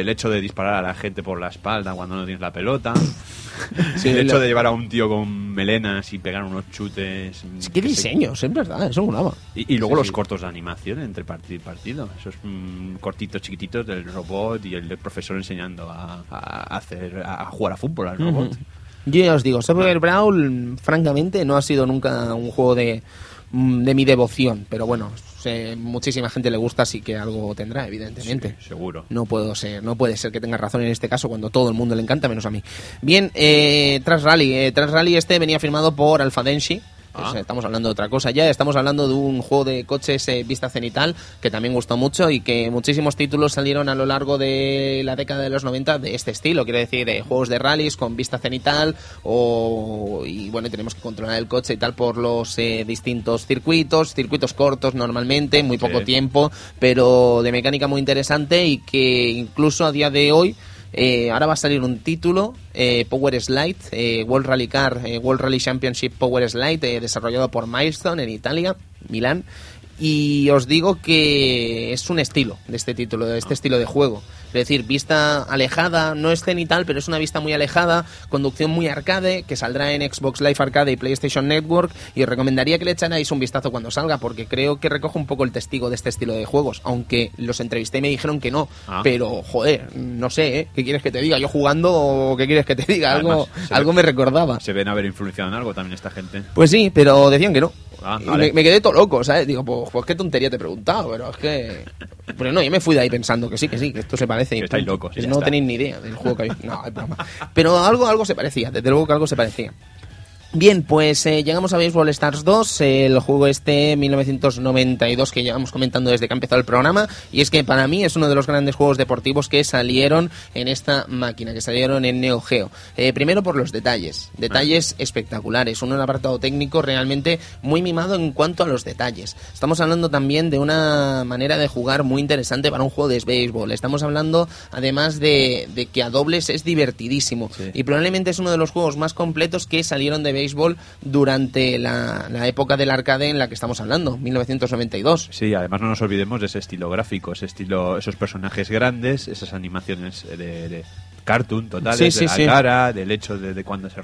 El hecho de disparar a la gente por la espalda cuando no tienes la pelota. Sí, el hecho de llevar a un tío con melenas y pegar unos chutes. Sí, qué que se- diseños, es verdad, eso molaba. Y, y luego Sí, los sí. cortos de animación entre partido y partido. Esos mm, cortitos chiquititos del robot y el del profesor enseñando a, a hacer a jugar a fútbol al robot. Yo ya os digo, Super Brawl, francamente, no ha sido nunca un juego de, mm, de mi devoción, pero bueno, sé, muchísima gente le gusta, así que algo tendrá, evidentemente. Sí, seguro. No puedo ser, no puede ser que tenga razón en este caso cuando todo el mundo le encanta, menos a mí. Bien, eh, Trans Rally. Eh, Trans Rally este venía firmado por Alpha Denshi. Ah. Pues, eh, estamos hablando de otra cosa ya, estamos hablando de un juego de coches eh, vista cenital que también gustó mucho y que muchísimos títulos salieron a lo largo de la década de los 90 de este estilo, quiero decir, de juegos de rallies con vista cenital o y bueno, tenemos que controlar el coche y tal por los eh, distintos circuitos, circuitos cortos normalmente, muy poco Sí. tiempo, pero de mecánica muy interesante y que incluso a día de hoy eh, ahora va a salir un título, eh, Power Slide, eh, World Rally Car, eh, World Rally Championship Power Slide, eh, desarrollado por Milestone en Italia, Milán. Y os digo que es un estilo de este título, de este estilo de juego. Es decir, vista alejada, no es cenital, pero es una vista muy alejada, conducción muy arcade, que saldrá en Xbox Live Arcade y PlayStation Network. Y os recomendaría que le echarais un vistazo cuando salga, porque creo que recoge un poco el testigo de este estilo de juegos. Aunque los entrevisté y me dijeron que no. Ah. Pero, joder, no sé, ¿eh? ¿qué quieres que te diga? ¿Yo jugando o qué quieres que te diga? Algo, Además, algo ve- me recordaba. Se ven haber influenciado en algo también esta gente. Pues sí, pero decían que no. Ah, Y me, me quedé todo loco, ¿sabes? Digo, pues, pues qué tontería te he preguntado, pero es que... Pero no, yo me fui de ahí pensando que sí, que sí, que esto se parece. Que estáis locos, no está. tenéis ni idea del juego que habéis... No, es broma. Pero algo, algo se parecía, desde luego que algo se parecía. Bien, pues eh, llegamos a Baseball Stars 2, eh, el juego este 1992 que llevamos comentando desde que ha empezado el programa, y es que para mí es uno de los grandes juegos deportivos que salieron en esta máquina, que salieron en Neo Geo. Eh, primero por los detalles, detalles espectaculares, un apartado técnico realmente muy mimado en cuanto a los detalles. Estamos hablando también de una manera de jugar muy interesante para un juego de béisbol. Estamos hablando además de, de que a dobles es divertidísimo Sí. y probablemente es uno de los juegos más completos que salieron de béisbol durante la, la época del arcade en la que estamos hablando, 1992. Sí, además no nos olvidemos de ese estilo gráfico, ese estilo, esos personajes grandes, esas animaciones de, de cartoon totales, Sí, de sí, la sí. cara, del hecho de, de cuando se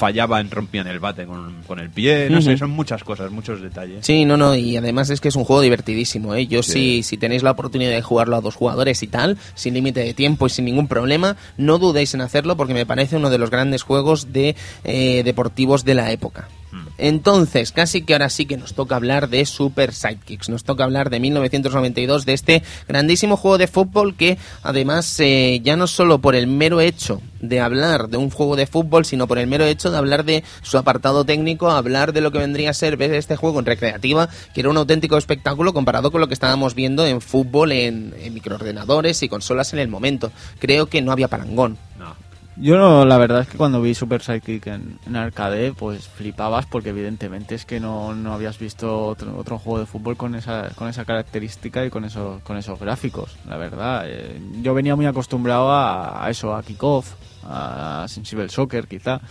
ro- fallaban, rompían el bate con, con el pie, no sé, son muchas cosas, muchos detalles. Sí, no, no, y además es que es un juego divertidísimo, ¿eh? Yo Sí. si, si tenéis la oportunidad de jugarlo a dos jugadores y tal, sin límite de tiempo y sin ningún problema, no dudéis en hacerlo porque me parece uno de los grandes juegos de eh, deportivos de la época. Mm. Entonces, casi que ahora sí que nos toca hablar de Super Sidekicks, nos toca hablar de 1992, de este grandísimo juego de fútbol que además eh, ya no solo por el mero hecho de hablar de un juego de fútbol, sino por el mero hecho de hablar de su apartado técnico, hablar de lo que vendría a ser ver este juego en recreativa, que era un auténtico espectáculo comparado con lo que estábamos viendo en fútbol, en, en microordenadores y consolas en el momento. Creo que no había parangón. No. Yo no, la verdad es que cuando vi Super Sidekick en, en arcade, pues flipabas porque evidentemente es que no, no habías visto otro, otro juego de fútbol con esa, con esa característica y con esos, con esos gráficos, la verdad. Eh, yo venía muy acostumbrado a, a eso, a Kickoff, a Sensible Soccer quizá,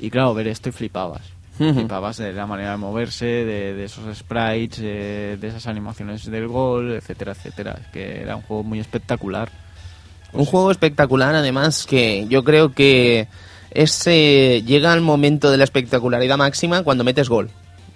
y claro, ver esto y flipabas. Flipabas de la manera de moverse, de, de esos sprites, eh, de esas animaciones del gol, etcétera, etcétera. Es que era un juego muy espectacular. Un juego espectacular, además, que yo creo que ese llega al momento de la espectacularidad máxima cuando metes gol.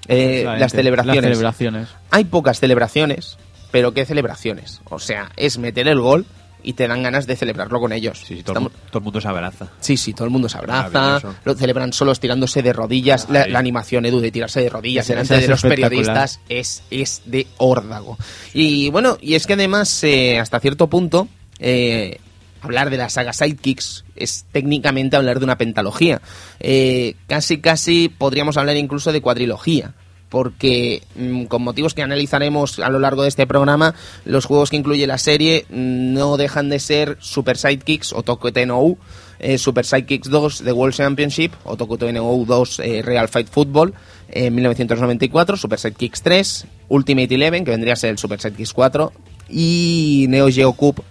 Eh, las celebraciones. Las celebraciones. Hay pocas celebraciones, pero ¿qué celebraciones? O sea, es meter el gol y te dan ganas de celebrarlo con ellos. Sí, sí, todo, el Estamos- mu- todo el mundo se abraza. Sí, sí, todo el mundo se abraza, lo celebran solos tirándose de rodillas. La, animación, Edu, de tirarse de rodillas Esa- delante de es los periodistas es, es de órdago. Y bueno, y es que además, eh, hasta cierto punto, eh, hablar de la saga Sidekicks es técnicamente hablar de una pentalogía. Eh, casi, casi podríamos hablar incluso de cuadrilogía. Porque mm, con motivos que analizaremos a lo largo de este programa, los juegos que incluye la serie mm, no dejan de ser Super Sidekicks o Tokyo No, eh, Super Sidekicks 2 The World Championship o Tokyo No 2 eh, Real Fight Football en 1994, Super Sidekicks 3, Ultimate Eleven, que vendría a ser el Super Sidekicks 4, y Neo Geo Cup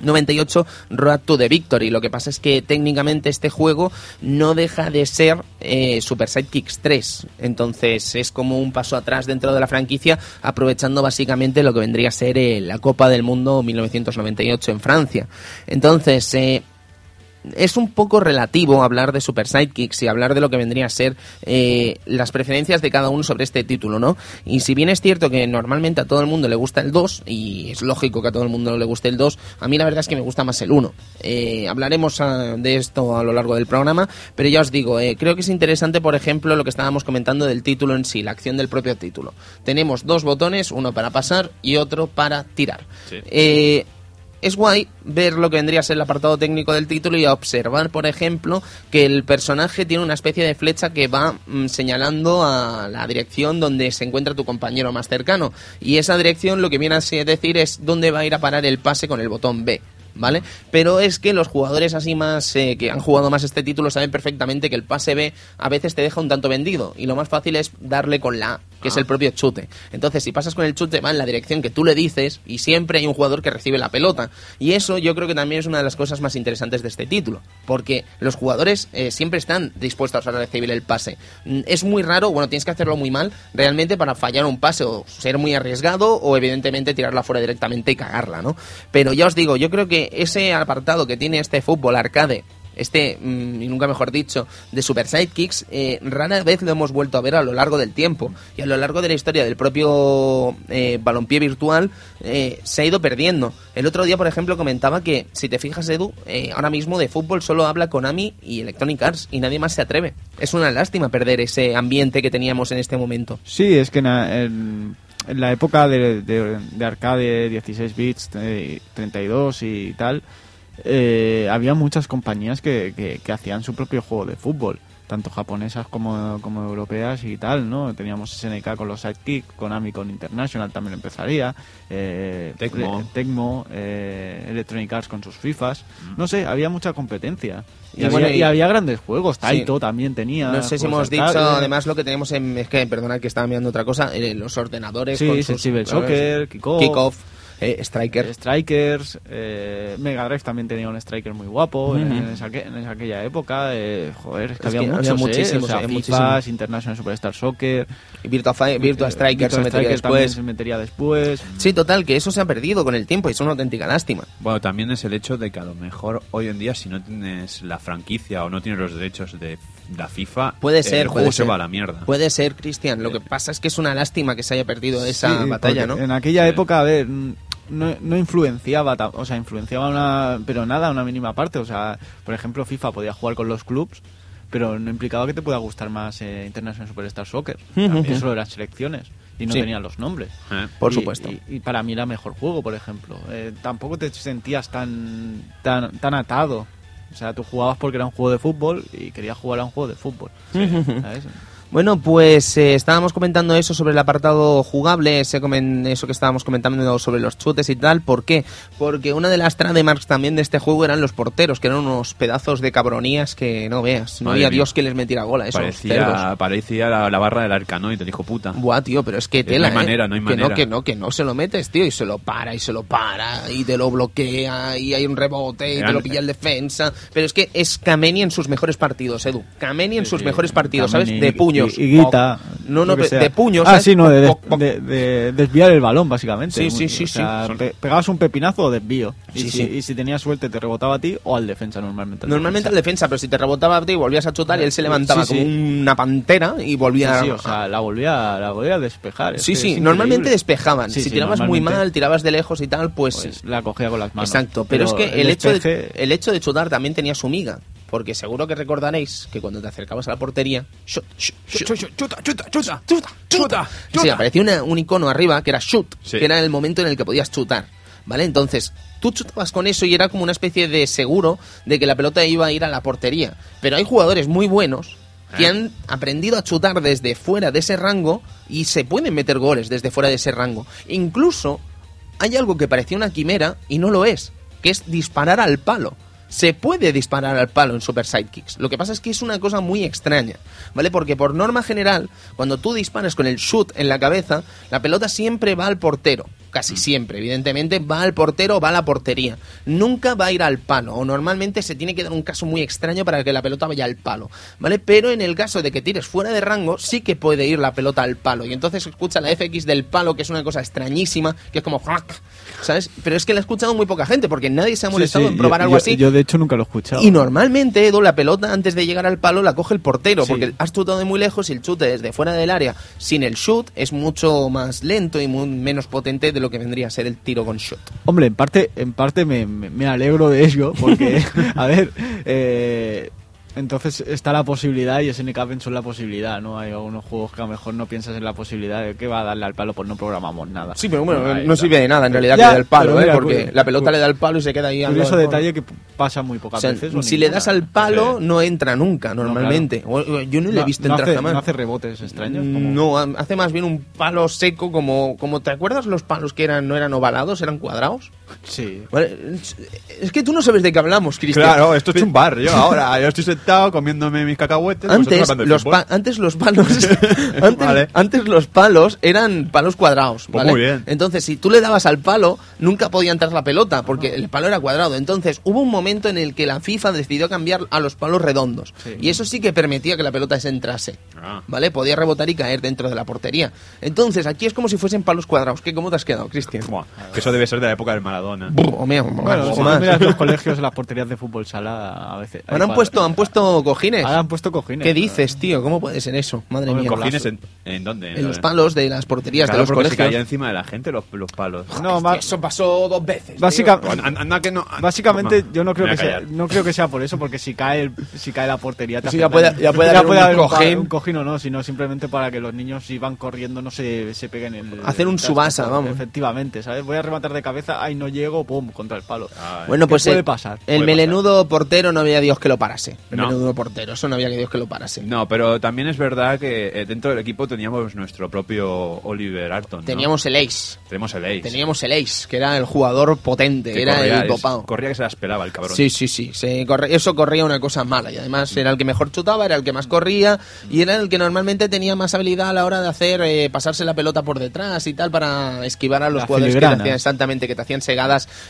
98 Road to the Victory. Lo que pasa es que técnicamente este juego no deja de ser eh, Super Sidekicks 3. Entonces es como un paso atrás dentro de la franquicia, aprovechando básicamente lo que vendría a ser eh, la Copa del Mundo 1998 en Francia. Entonces, eh, es un poco relativo hablar de Super Sidekicks y hablar de lo que vendría a ser eh, las preferencias de cada uno sobre este título, ¿no? Y si bien es cierto que normalmente a todo el mundo le gusta el 2, y es lógico que a todo el mundo le guste el 2, a mí la verdad es que me gusta más el 1. Eh, hablaremos ah, de esto a lo largo del programa, pero ya os digo, eh, creo que es interesante, por ejemplo, lo que estábamos comentando del título en sí, la acción del propio título. Tenemos dos botones, uno para pasar y otro para tirar. Sí. Es guay ver lo que vendría a ser el apartado técnico del título y observar, por ejemplo, que el personaje tiene una especie de flecha que va mm, señalando a la dirección donde se encuentra tu compañero más cercano. Y esa dirección lo que viene a decir es dónde va a ir a parar el pase con el botón B. ¿Vale? Pero es que los jugadores así más eh, que han jugado más este título saben perfectamente que el pase B a veces te deja un tanto vendido y lo más fácil es darle con la A, que es el propio chute. Entonces, si pasas con el chute va en la dirección que tú le dices y siempre hay un jugador que recibe la pelota. Y eso yo creo que también es una de las cosas más interesantes de este título, porque los jugadores eh, siempre están dispuestos a recibir el pase. Mm, Es muy raro, bueno, tienes que hacerlo muy mal realmente para fallar un pase o ser muy arriesgado o evidentemente tirarla fuera directamente y cagarla, ¿no? Pero ya os digo, yo creo que ese apartado que tiene este fútbol arcade este, mm, y nunca mejor dicho, de Super Sidekicks, eh, rara vez lo hemos vuelto a ver a lo largo del tiempo. Y a lo largo de la historia del propio eh, balompié virtual eh, se ha ido perdiendo. El otro día, por ejemplo, comentaba que, si te fijas, Edu, eh, ahora mismo de fútbol solo habla Konami y Electronic Arts y nadie más se atreve. Es una lástima perder ese ambiente que teníamos en este momento. Sí, es que en, en la época de, de- de arcade 16 bits, eh, 32 y tal, eh, había muchas compañías que- que hacían su propio juego de fútbol, tanto japonesas como, como europeas y tal, ¿no? Teníamos SNK con los Sidekick, Konami con International también empezaría, eh, Tecmo. eh, Tecmo, eh, Electronic Arts con sus FIFAs, no sé, había mucha competencia. Y, Y había, bueno, y- y había grandes juegos, Sí. Taito también tenía. No sé si juegos hemos dicho, además, lo que tenemos en. Es que, perdona que estaba mirando otra cosa. eh, los ordenadores. Sí, con sus- Soccer, Kickoff. Kickoff, eh, Striker. Strikers, eh, Mega Drive también tenía un Striker muy guapo en, en esa, en aquella época. eh, joder, es que Es había que había muchos, ¿eh? muchísimos, O sea, había FIFAs, muchísimos. International Superstar Soccer. Y Virtua, Virtua eh, Striker Virtua se metería después. se metería después. Sí, total, que eso se ha perdido con el tiempo y es una auténtica lástima. Bueno, también es el hecho de que a lo mejor hoy en día si no tienes la franquicia o no tienes los derechos de la FIFA, Puede el ser, juego puede se ser. va a la mierda. Puede ser, Cristian. Lo que pasa es que es una lástima que se haya perdido esa Sí, batalla, ¿no? En aquella Sí. época, a ver, no, no influenciaba, o sea, influenciaba una, pero nada, una mínima parte. O sea, por ejemplo, FIFA podía jugar con los clubs, pero no implicaba que te pueda gustar más eh, International Superstar Soccer. También solo eran selecciones y no Sí. tenían los nombres. ¿Eh? Por Y- supuesto. Y, y para mí era mejor juego, por ejemplo. Eh, tampoco te sentías tan, tan, tan atado. O sea, tú jugabas porque era un juego de fútbol y querías jugar a un juego de fútbol. ¿sabes? Bueno, pues eh, estábamos comentando eso sobre el apartado jugable, ese comen- eso que estábamos comentando sobre los chutes y tal. ¿Por qué? Porque una de las trademarks también de este juego eran los porteros, que eran unos pedazos de cabronías que no veas. No Madre había mía. Dios que les metiera gol a esos. Parecía, parecía la, la barra del arcanoide, dijo puta. Buah, tío, pero es que no tela, hay ¿eh? manera, no hay que manera. No, que no, que no se lo metes, tío, y se lo para, y se lo para, y te lo bloquea, y hay un rebote, y te lo pilla el defensa. Pero es que es Kameni en sus mejores partidos, Edu. Kameni en sus mejores partidos, ¿sabes? De y- puños. Y, y Guita. No, no, de puños. Ah, ¿sabes? sí, no, de, desviar el balón, básicamente. Sí, sí, sí, o sea, sí. pe- pegabas un pepinazo o desvío. Y, Sí, si, y si tenías suerte te rebotaba a ti o al defensa normalmente. al Normalmente al defensa. pero si te rebotaba a ti, volvías a chutar y él se levantaba como una pantera y volvía Sí, sí, a... o sea, la volvía, la volvía a despejar. es Sí, sí, normalmente despejaban. Si tirabas muy mal, tirabas de lejos y tal, pues... pues, la cogía con las manos. Exacto, pero, es que el, el hecho de, el hecho de chutar también tenía su miga. Porque seguro que recordaréis que cuando te acercabas a la portería... Shoot, shoot, shoot, chuta, chuta, chuta, chuta, chuta. Sí, aparecía una- un icono arriba que era shoot, Sí. que era el momento en el que podías chutar. ¿Vale? Entonces, tú chutabas con eso y era como una especie de seguro de que la pelota iba a ir a la portería. Pero hay jugadores muy buenos que Eh. han aprendido a chutar desde fuera de ese rango y se pueden meter goles desde fuera de ese rango. Incluso hay algo que parecía una quimera y no lo es, que es disparar al palo. Se puede disparar al palo en Super Sidekicks. Lo que pasa es que es una cosa muy extraña, ¿vale? Porque por norma general, cuando tú disparas con el shoot en la cabeza, la pelota siempre va al portero. Casi siempre, evidentemente, va al portero o va a la portería. Nunca va a ir al palo. O normalmente se tiene que dar un caso muy extraño para que la pelota vaya al palo, ¿vale? Pero en el caso de que tires fuera de rango, sí que puede ir la pelota al palo. Y entonces escucha la FX del palo, que es una cosa extrañísima, que es como... ¿Sabes? Pero es que la ha escuchado muy poca gente, porque nadie se ha Sí, molestado sí, en probar yo- algo yo- así. Yo, de hecho, nunca lo he escuchado. Y normalmente, Edu, la pelota antes de llegar al palo la coge el portero, Sí. porque has chutado de muy lejos y el chute desde fuera del área sin el shoot es mucho más lento y muy menos potente de lo que vendría a ser el tiro con shot. Hombre, en parte, en parte me- me alegro de ello, porque, a ver, eh, entonces está la posibilidad y SNK pensó en la posibilidad, ¿no? Hay algunos juegos que a lo mejor no piensas en la posibilidad de que va a darle al palo, pues no programamos nada. Sí, pero bueno, no sirve de nada en realidad Ya, que le dé el palo, ¿eh? porque pues- la pelota pues- le da el palo y se queda ahí Curioso detalle que pasa muy pocas O sea, veces. si le das al palo, no entra nunca, normalmente. Yo no le he visto no entrar hace, jamás. no hace rebotes extraños. como- No, ha- hace más bien un palo seco como, como ¿te acuerdas los palos que eran no eran ovalados, eran cuadrados? Sí. Es que tú no sabes de qué hablamos, Cristian. Claro, esto es un bar. Yo ahora, yo estoy sentado comiéndome mis cacahuetes. Antes los, pa- antes los palos antes, Vale. antes los palos eran palos cuadrados Pues muy bien. entonces si tú le dabas al palo nunca podía entrar la pelota porque el palo era cuadrado entonces hubo un momento en el que la FIFA decidió cambiar a los palos redondos Sí. y eso sí que permitía que la pelota se entrase Ah. vale podía rebotar y caer dentro de la portería entonces aquí es como si fuesen palos cuadrados ¿Qué cómo te has quedado Cristian eso debe ser de la época del, Mara- Maradona. O mea- Bueno, o si más. tú miras los colegios, las porterías de fútbol sala, a veces... Ahora han puesto, han puesto cojines. Ahora han puesto cojines. ¿Qué dices, tío? ¿Cómo puede ser eso? Madre mía. ¿Cojines en, en dónde? En los palos de las porterías Claro, de los porque se caía colegios. encima de la gente los, los palos. No, Eso pasó dos veces. Básica- tío. Anda- anda que no- Básicamente, Toma, yo no creo que sea, no creo que sea por eso, porque si cae el- si cae la portería te Sí, ya puede- ya puede haber un pa- cojín. un cojín o no, sino simplemente para que los niños si van corriendo no se, se peguen el Hacer un. Subasa, vamos. Efectivamente, ¿sabes? Voy a rematar de cabeza, ay no llego, pum, contra el palo. Ay. Bueno, ¿Qué pues puede el, pasar? el Puede melenudo portero no había Dios que lo parase. El No. melenudo portero, eso no había que Dios que lo parase. No, pero también es verdad que eh, dentro del equipo teníamos nuestro propio Oliver Arton. ¿no? Teníamos el Ace. Tenemos el Ace. Teníamos el Ace, que era el jugador potente, que era corría, el dopado. corría que se la esperaba el cabrón. Sí, sí, sí. Se corre- eso corría una cosa mala. Y además era el que mejor chutaba, era el que más corría y era el que normalmente tenía más habilidad a la hora de hacer eh, pasarse la pelota por detrás y tal para esquivar a los Las jugadores que te hacían exactamente, que te hacían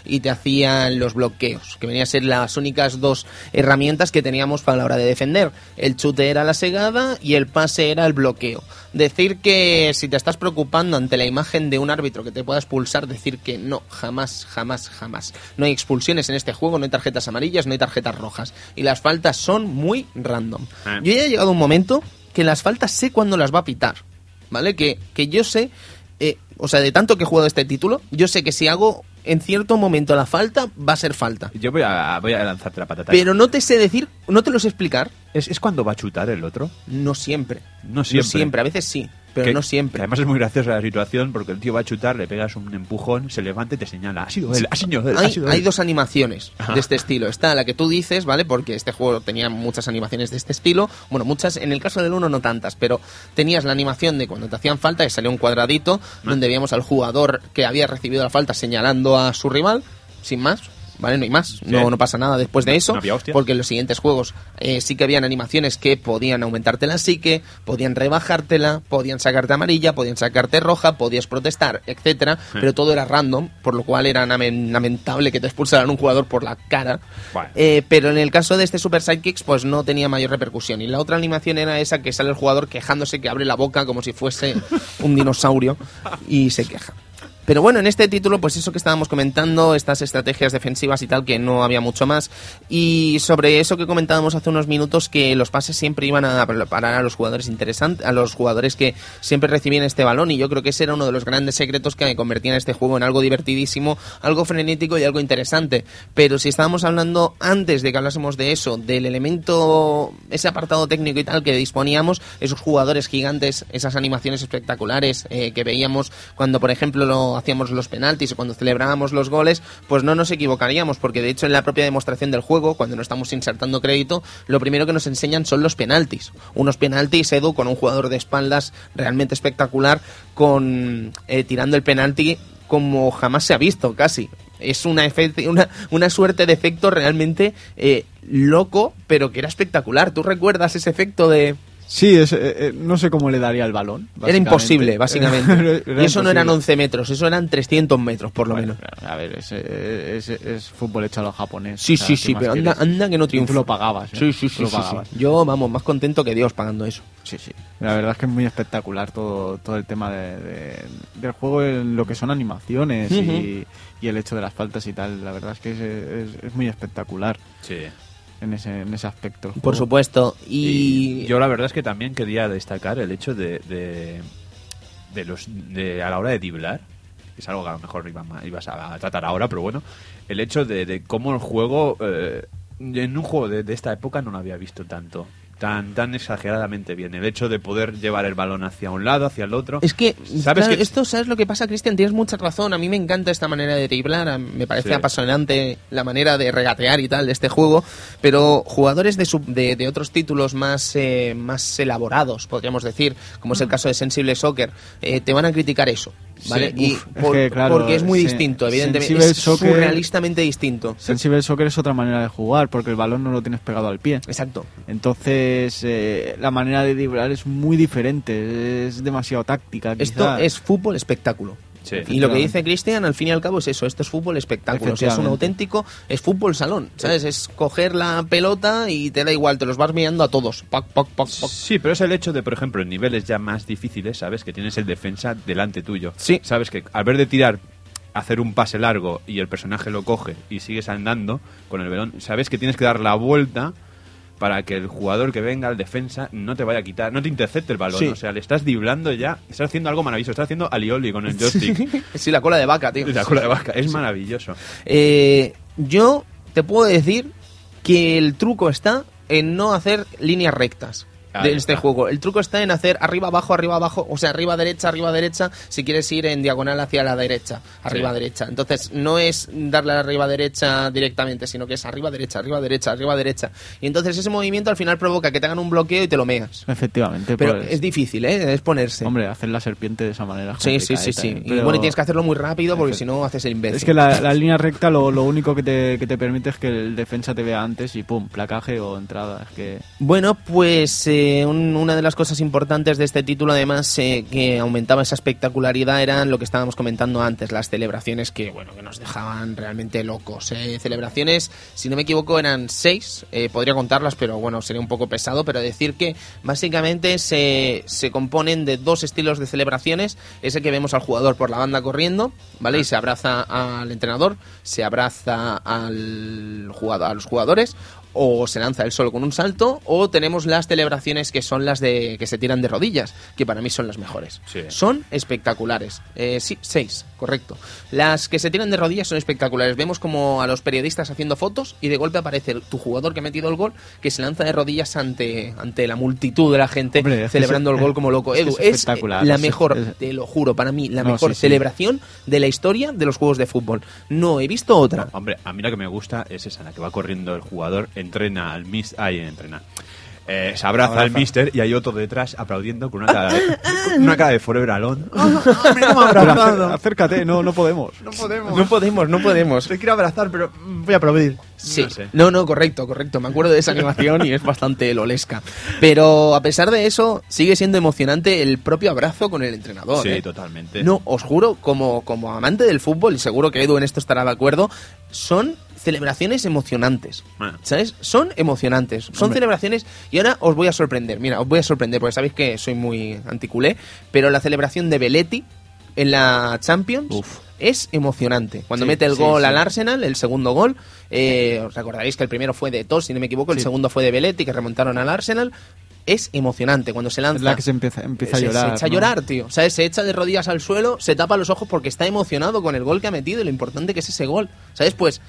y te hacían los bloqueos, que venían a ser las únicas dos herramientas que teníamos para la hora de defender. El chute era la segada y el pase era el bloqueo. Decir que si te estás preocupando ante la imagen de un árbitro que te pueda expulsar, decir que no, jamás, jamás, jamás. No hay expulsiones en este juego, no hay tarjetas amarillas, no hay tarjetas rojas. Y las faltas son muy random. Eh. Yo ya he llegado a un momento que las faltas sé cuándo las va a pitar. ¿Vale? Que, que yo sé, eh, o sea, de tanto que he jugado este título, yo sé que si hago en cierto momento la falta, va a ser falta. Yo voy a, voy a lanzarte la patata. Pero no te sé decir, no te lo sé explicar, ¿Es, ¿Es cuando va a chutar el otro? no siempre. No siempre. a veces sí, pero Que- no siempre. además es muy graciosa la situación porque el tío va a chutar, le pegas un empujón, se levanta y te señala. Ha sido él, ha sido él, ha Hay, dos animaciones de este estilo. Está la que tú dices, ¿vale? Porque este juego tenía muchas animaciones de este estilo. Bueno, muchas, en el caso del uno no tantas, pero tenías la animación de cuando te hacían falta, que salía un cuadradito, donde veíamos al jugador que había recibido la falta señalando a su rival, sin más. ¿Vale? No hay más, no, no pasa nada después de No- eso, no porque en los siguientes juegos eh, sí que habían animaciones que podían aumentarte la psique, podían rebajártela, podían sacarte amarilla, podían sacarte roja, podías protestar, etcétera, pero todo era random, por lo cual era lamen- lamentable que te expulsaran un jugador por la cara. Bueno. Eh, pero en el caso de este Super Sidekicks, pues no tenía mayor repercusión. Y la otra animación era esa que sale el jugador quejándose que abre la boca como si fuese un dinosaurio y se queja. Pero bueno, en este título, pues eso que estábamos comentando, estas estrategias defensivas y tal, que no había mucho más. Y sobre eso que comentábamos hace unos minutos, que los pases siempre iban a parar a los jugadores interesantes, a los jugadores que siempre recibían este balón. Y yo creo que ese era uno de los grandes secretos que convertían este juego en algo divertidísimo, algo frenético y algo interesante. Pero si estábamos hablando antes de que hablásemos de eso, del elemento, ese apartado técnico y tal que disponíamos, esos jugadores gigantes, esas animaciones espectaculares eh, que veíamos cuando, por ejemplo, lo hacíamos los penaltis o cuando celebrábamos los goles, pues no nos equivocaríamos, porque de hecho en la propia demostración del juego, cuando no estamos insertando crédito, lo primero que nos enseñan son los penaltis. Unos penaltis, Edu, con un jugador de espaldas realmente espectacular, con eh, tirando el penalti como jamás se ha visto, casi. Es una, una, una suerte de efecto realmente eh, loco, pero que era espectacular. ¿Tú recuerdas ese efecto de...? Sí, es, eh, eh, no sé cómo le daría el balón. Era imposible, básicamente. Era y eso no eran imposible. 11 metros, eso eran 300 metros, por lo Bueno, menos. A ver, es, es, es- es fútbol hecho a los japoneses. Sí, sí, sí, pero anda, anda que no Tú triunfa. lo pagabas. ¿eh? Sí, sí, sí, lo sí, pagabas. sí. Yo, vamos, más contento que Dios pagando eso. Sí, sí. La verdad es que es muy espectacular todo, todo el tema de, de- del juego, en lo que son animaciones y, y el hecho de las faltas y tal. La verdad es que es, es- es muy espectacular Sí. En ese, en ese aspecto. Por juego. supuesto. Y Y, yo la verdad es que también quería destacar el hecho de, de, de los de, a la hora de driblar, que es algo que a lo mejor ibas a, tratar ahora, pero bueno, el hecho de, de cómo el juego, eh, en un juego de, de esta época no lo había visto tanto. Tan, tan exageradamente bien. El hecho de poder llevar el balón hacia un lado, hacia el otro. Es que, ¿Sabes claro, que- esto, ¿sabes lo que pasa, Cristian? Tienes mucha razón. A mí me encanta esta manera de driblar. a- Me parece Sí. apasionante la manera de regatear y tal de este juego. Pero jugadores de, sub- de, de otros títulos más, eh, más elaborados, podríamos decir, como es el caso de Sensible Soccer, eh, te van a criticar eso. ¿Vale? Sí, y uf, es por- que, claro, porque es muy distinto, evidentemente. Es Soccer- surrealistamente distinto. Sensible Soccer es otra manera de jugar porque el balón no lo tienes pegado al pie. Exacto. Entonces, eh, la manera de driblar es muy diferente, es demasiado táctica. Esto es fútbol espectáculo. Sí. y lo que dice Cristian, al fin y al cabo, es eso. Esto es fútbol espectáculo. O sea, es un auténtico. Es fútbol salón. ¿Sabes? Es coger la pelota y te da igual. Te los vas mirando a todos. Pac, pac, pac. Sí, pero es el hecho de, por ejemplo, en niveles ya más difíciles, ¿sabes? Que tienes el defensa delante tuyo. Sí. Sabes que al ver de tirar hacer un pase largo y el personaje lo coge y sigues andando con el balón, sabes que tienes que dar la vuelta para que el jugador que venga, el defensa, no te vaya a quitar, no te intercepte el balón. Sí. O sea, le estás driblando ya, estás haciendo algo maravilloso, estás haciendo alioli con el joystick. Sí, la cola de vaca, tío. La cola de vaca, es maravilloso. Eh, yo te puedo decir que el truco está en no hacer líneas rectas. De este está. juego. El truco está en hacer arriba, abajo, arriba, abajo, o sea, arriba, derecha, arriba, derecha, si quieres ir en diagonal hacia la derecha, arriba, Sí. derecha. Entonces, no es darle arriba, derecha directamente, sino que es arriba, derecha, arriba, derecha, arriba, derecha. Y entonces ese movimiento al final provoca que te hagan un bloqueo y te lo meas. Efectivamente, Pero pues, es difícil, ¿eh? Es ponerse. Hombre, hacer la serpiente de esa manera. sí, sí, sí, sí. ¿eh? Y bueno, y tienes que hacerlo muy rápido porque si no haces el imbécil. Es que la, la línea recta lo, lo único que te, que te permite es que el defensa te vea antes y pum, placaje o entrada. Es que Bueno, pues eh, un- una de las cosas importantes de este título, además, eh, que aumentaba esa espectacularidad, eran lo que estábamos comentando antes, las celebraciones que, bueno, que nos dejaban realmente locos. eh. Celebraciones, si no me equivoco, eran seis, eh, podría contarlas, pero bueno, sería un poco pesado, pero decir que básicamente se, se componen de dos estilos de celebraciones, ese que vemos al jugador por la banda corriendo, ¿vale? Y se abraza al entrenador, se abraza al jugador, a los jugadores, o se lanza él solo con un salto, o tenemos las celebraciones que son las de que se tiran de rodillas, que para mí son las mejores. Sí. Son espectaculares. Eh, sí, seis, correcto. Las que se tiran de rodillas son espectaculares. Vemos como a los periodistas haciendo fotos y de golpe aparece tu jugador que ha metido el gol, que se lanza de rodillas ante, ante la multitud de la gente Hombre, celebrando es- el gol como loco. Edu, es es, espectacular, la mejor, es- te lo juro, para mí, la No, mejor sí, sí. celebración de la historia de los juegos de fútbol. No he visto otra. Hombre, a mí la que me gusta es esa, la que va corriendo el jugador, entrena al mister, ahí entrena. Eh, se abraza, al mister y hay otro detrás aplaudiendo con una cara de, con una cara de Forever Alone. Acércate, no, no podemos. No podemos. No podemos, no podemos. Te quiero abrazar, pero voy a aplaudir. Sí, No sé. no, no, correcto, correcto. Me acuerdo de esa animación y es bastante lolesca. Pero a pesar de eso, sigue siendo emocionante el propio abrazo con el entrenador. Sí, ¿eh? totalmente. No, os juro, como, como amante del fútbol, y seguro que Edu en esto estará de acuerdo, son celebraciones emocionantes. Bueno. ¿Sabes? Son emocionantes. Son Hombre. celebraciones. Y ahora os voy a sorprender. Mira, os voy a sorprender porque sabéis que soy muy anticulé. Pero la celebración de Belletti en la Champions Uf. es emocionante. Cuando Sí, mete el sí, gol sí. al Arsenal, el segundo gol, eh, os recordaréis que el primero fue de Tos, si no me equivoco, el segundo fue de Belletti, que remontaron al Arsenal. Es emocionante cuando se lanza. Es la que se empieza, empieza a Se- llorar. Se, echa a ¿no? llorar, tío. O sea, se echa de rodillas al suelo, se tapa los ojos porque está emocionado con el gol que ha metido y lo importante que es ese gol. ¿Sabes? Pues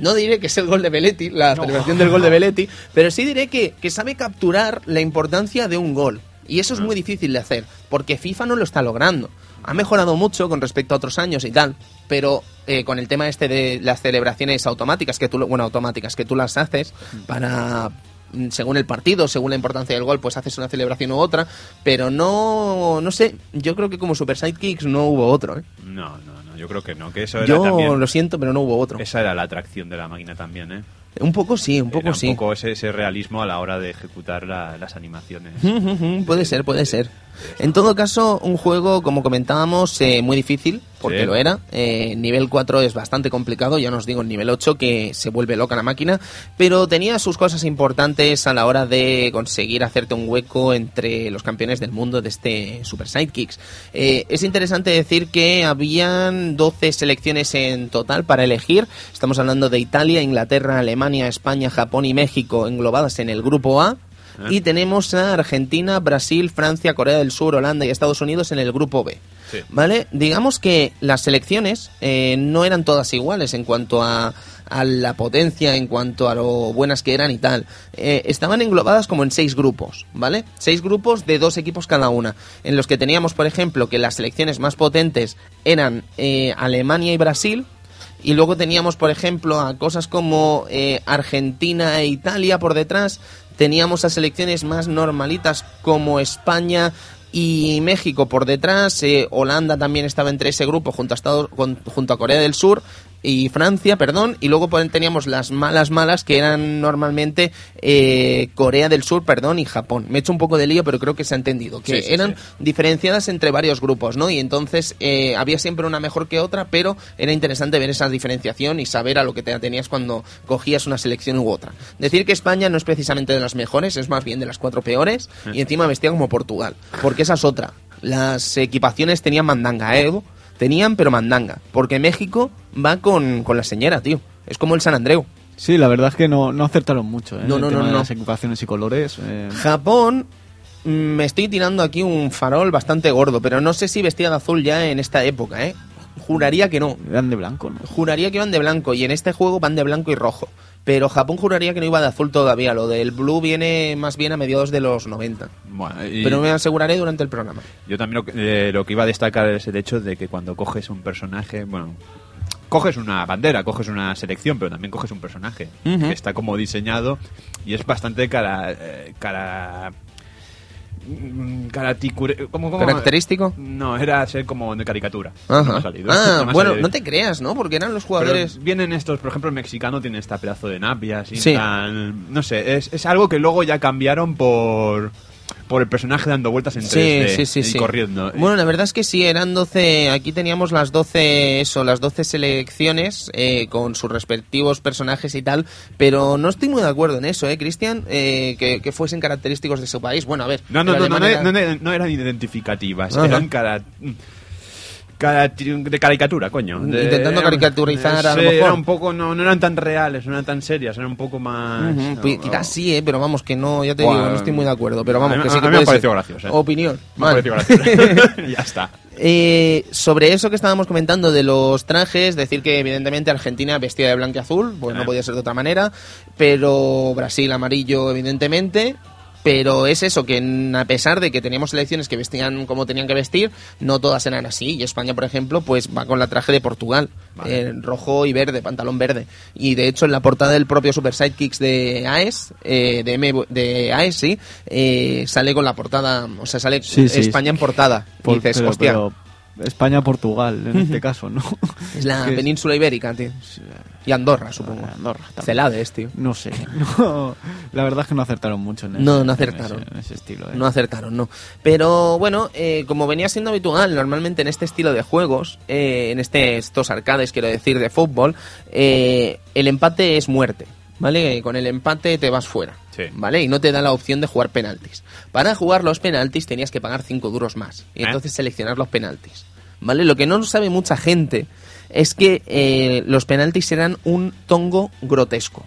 no diré que es el gol de Belletti, la celebración del gol de Belletti, pero sí diré que, que sabe capturar la importancia de un gol. Y eso es muy difícil de hacer, porque FIFA no lo está logrando. Ha mejorado mucho con respecto a otros años y tal, pero eh, con el tema este de las celebraciones automáticas, que tú, bueno, automáticas, que tú las haces para mm, según el partido, según la importancia del gol, pues haces una celebración u otra, pero no, no sé, yo creo que como Super Sidekicks no hubo otro, ¿eh? No, no, yo creo que no, que eso era Yo también... lo siento, pero no hubo otro. Esa era la atracción de la máquina también, ¿eh? Un poco sí, un poco Era sí. Un poco ese, ese realismo a la hora de ejecutar la- las animaciones. puede ser, puede ser. En todo caso, un juego, como comentábamos, eh, muy difícil, porque Sí. lo era. Eh, nivel 4 es bastante complicado, ya no os digo en nivel 8 que se vuelve loca la máquina, pero tenía sus cosas importantes a la hora de conseguir hacerte un hueco entre los campeones del mundo de este Super Sidekicks. Eh, es interesante decir que habían 12 selecciones en total para elegir. Estamos hablando de Italia, Inglaterra, Alemania, España, Japón y México englobadas en el grupo A. Y tenemos a Argentina, Brasil, Francia, Corea del Sur, Holanda y Estados Unidos en el grupo B. Sí. ¿Vale? Digamos que las selecciones eh, no eran todas iguales en cuanto a, a la potencia, en cuanto a lo buenas que eran y tal. Eh, estaban englobadas como en seis grupos, ¿vale? Seis grupos de dos equipos cada una, en los que teníamos, por ejemplo, que las selecciones más potentes eran eh, Alemania y Brasil, y luego teníamos, por ejemplo, a cosas como eh, Argentina e Italia por detrás. Teníamos a selecciones más normalitas como España y México por detrás. eh, Holanda también estaba entre ese grupo junto a, Estados, junto a Corea del Sur y Francia, perdón. Y luego por- teníamos las malas malas que eran normalmente eh, Corea del Sur, perdón, y Japón. Me he hecho un poco de lío, pero creo que se ha entendido. Que Sí, sí, eran sí. diferenciadas entre varios grupos, ¿no? Y entonces eh, había siempre una mejor que otra, pero era interesante ver esa diferenciación y saber a lo que te atenías cuando cogías una selección u otra. Decir que España no es precisamente de las mejores, es más bien de las cuatro peores, y encima vestía como Portugal, porque esa es otra. Las equipaciones tenían mandanga, ¿eh, Edu? Tenían, pero mandanga. Porque México va con, con la señora, tío. Es como el San Andreu. Sí, la verdad es que no, no acertaron mucho, ¿eh? No, El no, tema no, de no. Las equipaciones y colores. eh, Japón, mm, me estoy tirando aquí un farol bastante gordo, pero no sé si vestía de azul ya en esta época, ¿eh? Juraría que no. eran de blanco, ¿no? Juraría que iban de blanco y en este juego van de blanco y rojo. Pero Japón juraría que no iba de azul todavía. Lo del blue viene más bien a mediados de los 90. Bueno, y Pero me aseguraré durante el programa. yo también lo, que- eh, lo que iba a destacar es el hecho de que cuando coges un personaje, bueno, coges una bandera, coges una selección, pero también coges un personaje que está como diseñado y es bastante cara... eh, cara ¿cómo- cómo? ¿Característico? No, era ser como de caricatura. Ajá. No me ha salido. Ah, No bueno, no te creas, ¿no? Porque eran los Pero jugadores... vienen estos, por ejemplo, el mexicano tiene esta pedazo de napia, así Sí. tan- no sé, es, es algo que luego ya cambiaron por por el personaje dando vueltas en 3D Sí, sí, sí, y corriendo. Bueno, la verdad es que sí, eran 12, aquí teníamos las 12, eso, las 12 selecciones eh, con sus respectivos personajes y tal, pero no estoy muy de acuerdo en eso, ¿eh, Cristian? Eh, que, que fuesen característicos de su país. Bueno, a ver. no, no, no, no, era- no- no eran identificativas, Ajá. eran cara, cara- de caricatura, coño. De- Intentando caricaturizar a lo sí, mejor. era un poco, no, no eran tan reales, no eran tan serias, eran un poco más... No, pi- no. Quizás sí, eh, pero vamos, que no, ya te Buah, digo, no estoy muy de acuerdo, pero vamos, a que sí a que mí me pareció ser. gracioso, eh. Opinión. Me ha Vale. parecido gracioso. ya está. Eh, sobre eso que estábamos comentando de los trajes, decir que evidentemente Argentina vestía de blanco y azul, pues no Ah. podía ser de otra manera, pero Brasil amarillo evidentemente, pero es eso, que a pesar de que teníamos selecciones que vestían como tenían que vestir, no todas eran así, y España, por ejemplo, pues va con la traje de Portugal, Vale. eh, rojo y verde, pantalón verde, y de hecho en la portada del propio Super Sidekicks de AES, eh, de, M, de AES, sí, eh, sale con la portada, o sea, sale Sí, sí, España en portada, y Por- dices, pero- hostia... pero España-Portugal, en este caso, ¿no? Es la es- península ibérica, tío. Y Andorra, supongo. Andorra también. Celades, tío. No sé. No, la verdad es que no acertaron mucho en ese, No, no en acertaron. ese- en ese estilo. ¿eh? No acertaron, no. Pero bueno, eh, como venía siendo habitual normalmente en este estilo de juegos, eh, en este, estos arcades, quiero decir, de fútbol, eh, el empate es muerte. ¿Vale? Con el empate te vas fuera. Sí. ¿Vale? Y no te da la opción de jugar penaltis. Para jugar los penaltis tenías que pagar 5 duros más. Y ¿Eh? entonces seleccionar los penaltis. ¿Vale? Lo que no sabe mucha gente es que eh, los penaltis eran un tongo grotesco.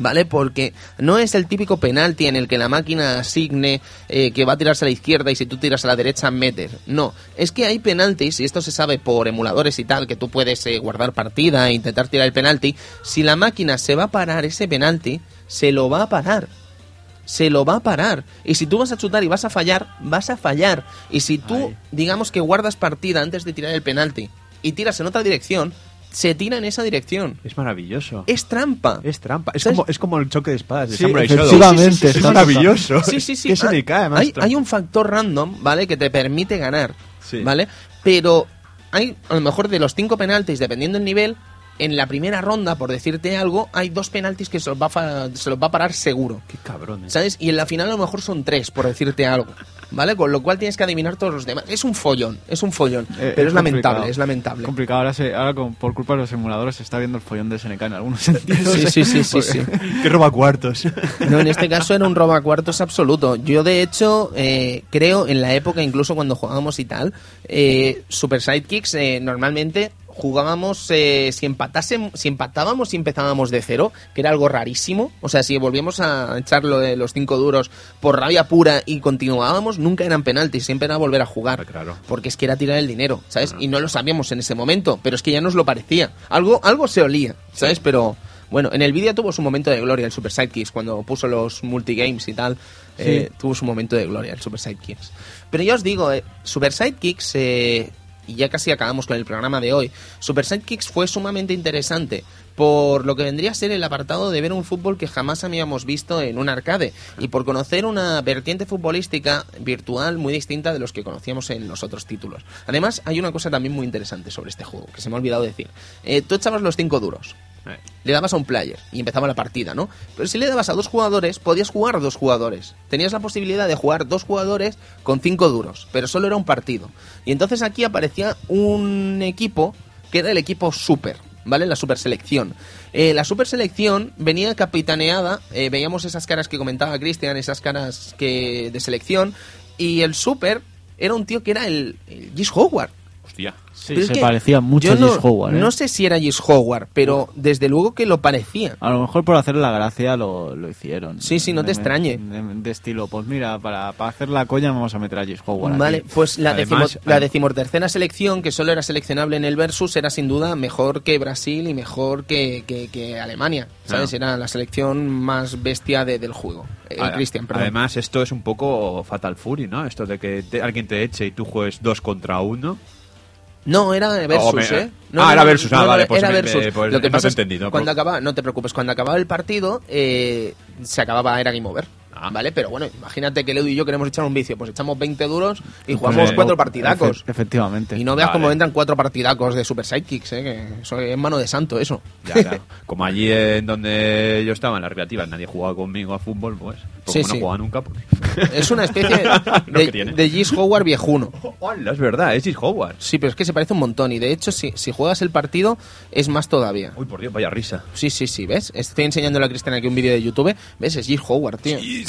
¿Vale? Porque no es el típico penalti en el que la máquina asigne eh, que va a tirarse a la izquierda y si tú tiras a la derecha meter. No, es que hay penaltis, y esto se sabe por emuladores y tal, que tú puedes eh, guardar partida e intentar tirar el penalti. Si la máquina se va a parar ese penalti, se lo va a parar. Se lo va a parar. Y si tú vas a chutar y vas a fallar, vas a fallar. Y si tú, Ay. digamos que guardas partida antes de tirar el penalti y tiras en otra dirección, se tira en esa dirección. Es maravilloso. Es trampa. Es trampa. Es como, es como el choque de espadas de Sí, Samurai Shodown. efectivamente, Sí, sí, sí, está Es maravilloso. Sí, sí, sí. Que se Ah, le cae, más hay, hay un factor random, ¿vale? Que te permite ganar, Sí. ¿vale? Pero hay, a lo mejor de los cinco penaltis, dependiendo del nivel, en la primera ronda, por decirte algo, hay dos penaltis que se los va a, se los va a parar seguro. Qué cabrón. eh. ¿Sabes? Y en la final a lo mejor son tres, por decirte algo. ¿Vale? Con lo cual tienes que adivinar todos los demás. Es un follón, es un follón. Eh, pero es, lamentable, complicado. es lamentable. complicado. Ahora, se- ahora con- por culpa de los emuladores se está viendo el follón de SNK en algunos sentidos. Sí, sí, sí, sí, sí. Que roba cuartos. No, en este caso era un robacuartos absoluto. Yo, de hecho, eh, creo en la época, incluso cuando jugábamos y tal, eh, Super Sidekicks, eh, normalmente jugábamos, eh, si, empatásemos, si empatábamos y empezábamos de cero, que era algo rarísimo, o sea, si volvíamos a echar lo de los cinco duros por rabia pura y continuábamos, nunca eran penaltis, siempre era volver a jugar. Ah, claro. Porque es que era tirar el dinero, ¿sabes? Y no lo sabíamos en ese momento, pero es que ya nos lo parecía. Algo, algo se olía, ¿sabes? Pero bueno, en el vídeo tuvo su momento de gloria el Super Sidekicks, cuando puso los multigames y tal, eh, tuvo su momento de gloria el Super Sidekicks. Pero ya os digo, eh, Super Sidekicks, eh, y ya casi acabamos con el programa de hoy, Super Sidekicks fue sumamente interesante por lo que vendría a ser el apartado de ver un fútbol que jamás habíamos visto en un arcade y por conocer una vertiente futbolística virtual muy distinta de los que conocíamos en los otros títulos. Además, hay una cosa también muy interesante sobre este juego, que se me ha olvidado decir. Eh, tú echabas los cinco duros, le dabas a un player y empezaba la partida, ¿no? Pero si le dabas a dos jugadores, podías jugar dos jugadores. Tenías la posibilidad de jugar dos jugadores con cinco duros, pero solo era un partido. Y entonces aquí aparecía un equipo que era el equipo super, ¿vale? La super selección. Eh, la super selección venía capitaneada, eh, veíamos esas caras que comentaba Cristian, esas caras que de selección, y el super era un tío que era el, el Gis Howard. Hostia. Sí, Pero se parecía mucho a no, Gis Howard, ¿eh? No sé si era Gis Howard, pero desde luego que lo parecía. A lo mejor por hacer la gracia lo, lo hicieron. Sí, sí, no te De- extrañe. De, de estilo, pues mira, para, para hacer la coña vamos a meter a Gis Howard. Vale, aquí. pues la, Además, decimo- la decimotercera selección, que solo era seleccionable en el Versus, era sin duda mejor que Brasil y mejor que, que- que Alemania. ¿Sabes? Claro. Era la selección más bestia de- del juego. Eh, A- Cristian, perdón. Además, esto es un poco Fatal Fury, ¿no? Esto de que te- alguien te eche y tú juegues dos contra uno. No, era Versus, Oh, me- ¿eh? Ah, era Versus, ah, vale, pues era me- Versus. pues Lo que no pasa entendido, cuando acababa, no te preocupes, cuando acababa el partido, eh, se acababa, era Game Over. Ah. ¿Vale? Pero bueno, imagínate que Leo y yo queremos echar un vicio. Pues echamos 20 duros y jugamos cuatro Efe- partidacos. efectivamente. Y no veas Vale. cómo entran cuatro partidacos de Super Sidekicks, ¿eh? Que eso es mano de santo, eso. Ya, claro. Como allí en donde yo estaba, en las recreativas, nadie jugaba conmigo a fútbol, pues. pues Sí, no jugaba nunca, pues. Es una especie de, Gis Howard viejuno. Hola, es verdad, es Gis Howard. Sí, pero es que se parece un montón. Y de hecho, si, si juegas el partido, es más todavía. Uy, por Dios, vaya risa. Sí, sí, sí, ¿ves? Estoy enseñándole a Cristian aquí un vídeo de YouTube. ¿Ves? Es Gis Howard, tío. Sí,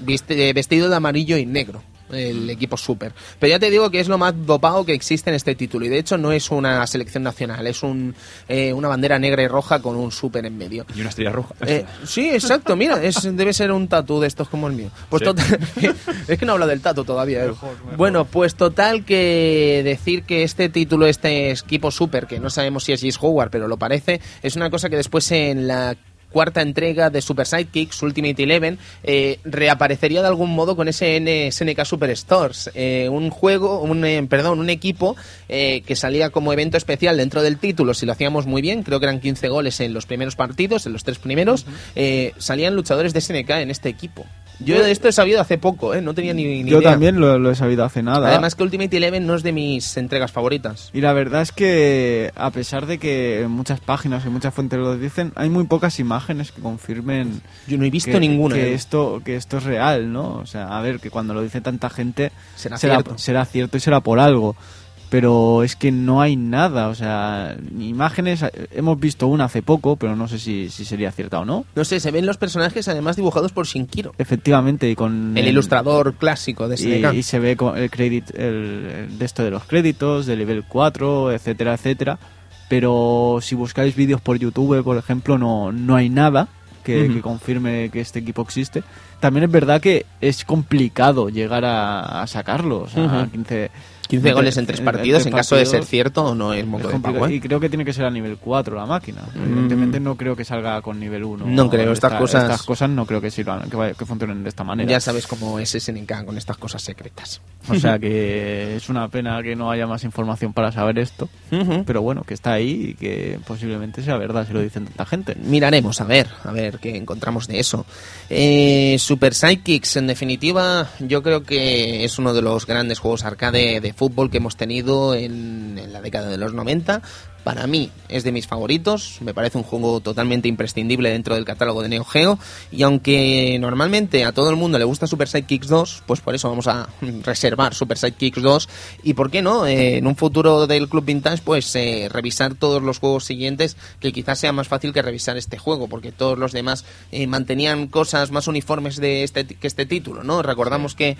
viste- vestido de amarillo y negro. El equipo super. Pero ya te digo que es lo más dopado que existe en este título. Y de hecho no es una selección nacional, es un, eh, una bandera negra y roja con un super en medio. Y una estrella roja. Eh, sí, exacto, mira, es, debe ser un tatu de estos como el mío. Pues Sí. total, es que no habla del tatu todavía. eh. Bueno, pues total que decir que este título, este equipo super, que no sabemos si es Gis Howard, pero lo parece, es una cosa que después en la cuarta entrega de Super Sidekicks Ultimate Eleven eh, reaparecería de algún modo con ese SNK Superstores. Eh, un juego un eh, perdón un equipo eh, que salía como evento especial dentro del título si lo hacíamos muy bien creo que eran 15 goles en los primeros partidos en los tres primeros salían luchadores de SNK en este equipo. Yo de esto he sabido hace poco eh, no tenía ni, ni Yo idea. también lo, lo he sabido hace nada. además que Ultimate Eleven no es de mis entregas favoritas. Y la verdad es que, a pesar de que muchas páginas y muchas fuentes lo dicen, hay muy pocas imágenes que confirmen yo no he visto que, ninguna que eh. esto que esto es real, ¿no? O sea, a ver, que cuando lo dice tanta gente Será será, cierto. será cierto y será por algo. Pero es que no hay nada, o sea, imágenes, eh, hemos visto una hace poco, pero no sé si, si sería cierta o no. no sé se ven los personajes además dibujados por Shinkiro Efectivamente, y con el ilustrador clásico de y, SNK y se ve con el crédito el, el de esto de los créditos de nivel 4 etcétera etcétera pero si buscáis vídeos por YouTube por ejemplo no no hay nada que, confirme que este equipo existe también es verdad que es complicado llegar a, a sacarlo o sea Ujú. 15 15 goles en tres partidos, en caso de ser cierto, no es moco es de ¿eh? y creo que tiene que ser a nivel 4 la máquina evidentemente no creo que salga con nivel 1 No creo, estas cosas- estas cosas no creo que sirvan que, vaya- que funcionen de esta manera Ya sabes cómo es SNK con estas cosas secretas. O sea que es una pena que no haya más información para saber esto. Pero bueno, que está ahí y que posiblemente sea verdad si lo dicen tanta gente. Miraremos, a ver, a ver qué encontramos de eso. Eh, Super Sidekicks, en definitiva, yo creo que es uno de los grandes juegos arcade de fútbol que hemos tenido en, la década de los 90. Para mí es de mis favoritos, me parece un juego totalmente imprescindible dentro del catálogo de Neo Geo y aunque normalmente a todo el mundo le gusta Super Sidekicks 2, pues por eso vamos a reservar Super Sidekicks 2 y por qué no, Eh, en un futuro del Club Vintage pues eh, revisar todos los juegos siguientes que quizás sea más fácil que revisar este juego porque todos los demás eh, mantenían cosas más uniformes de este, que este título, ¿no? Recordamos que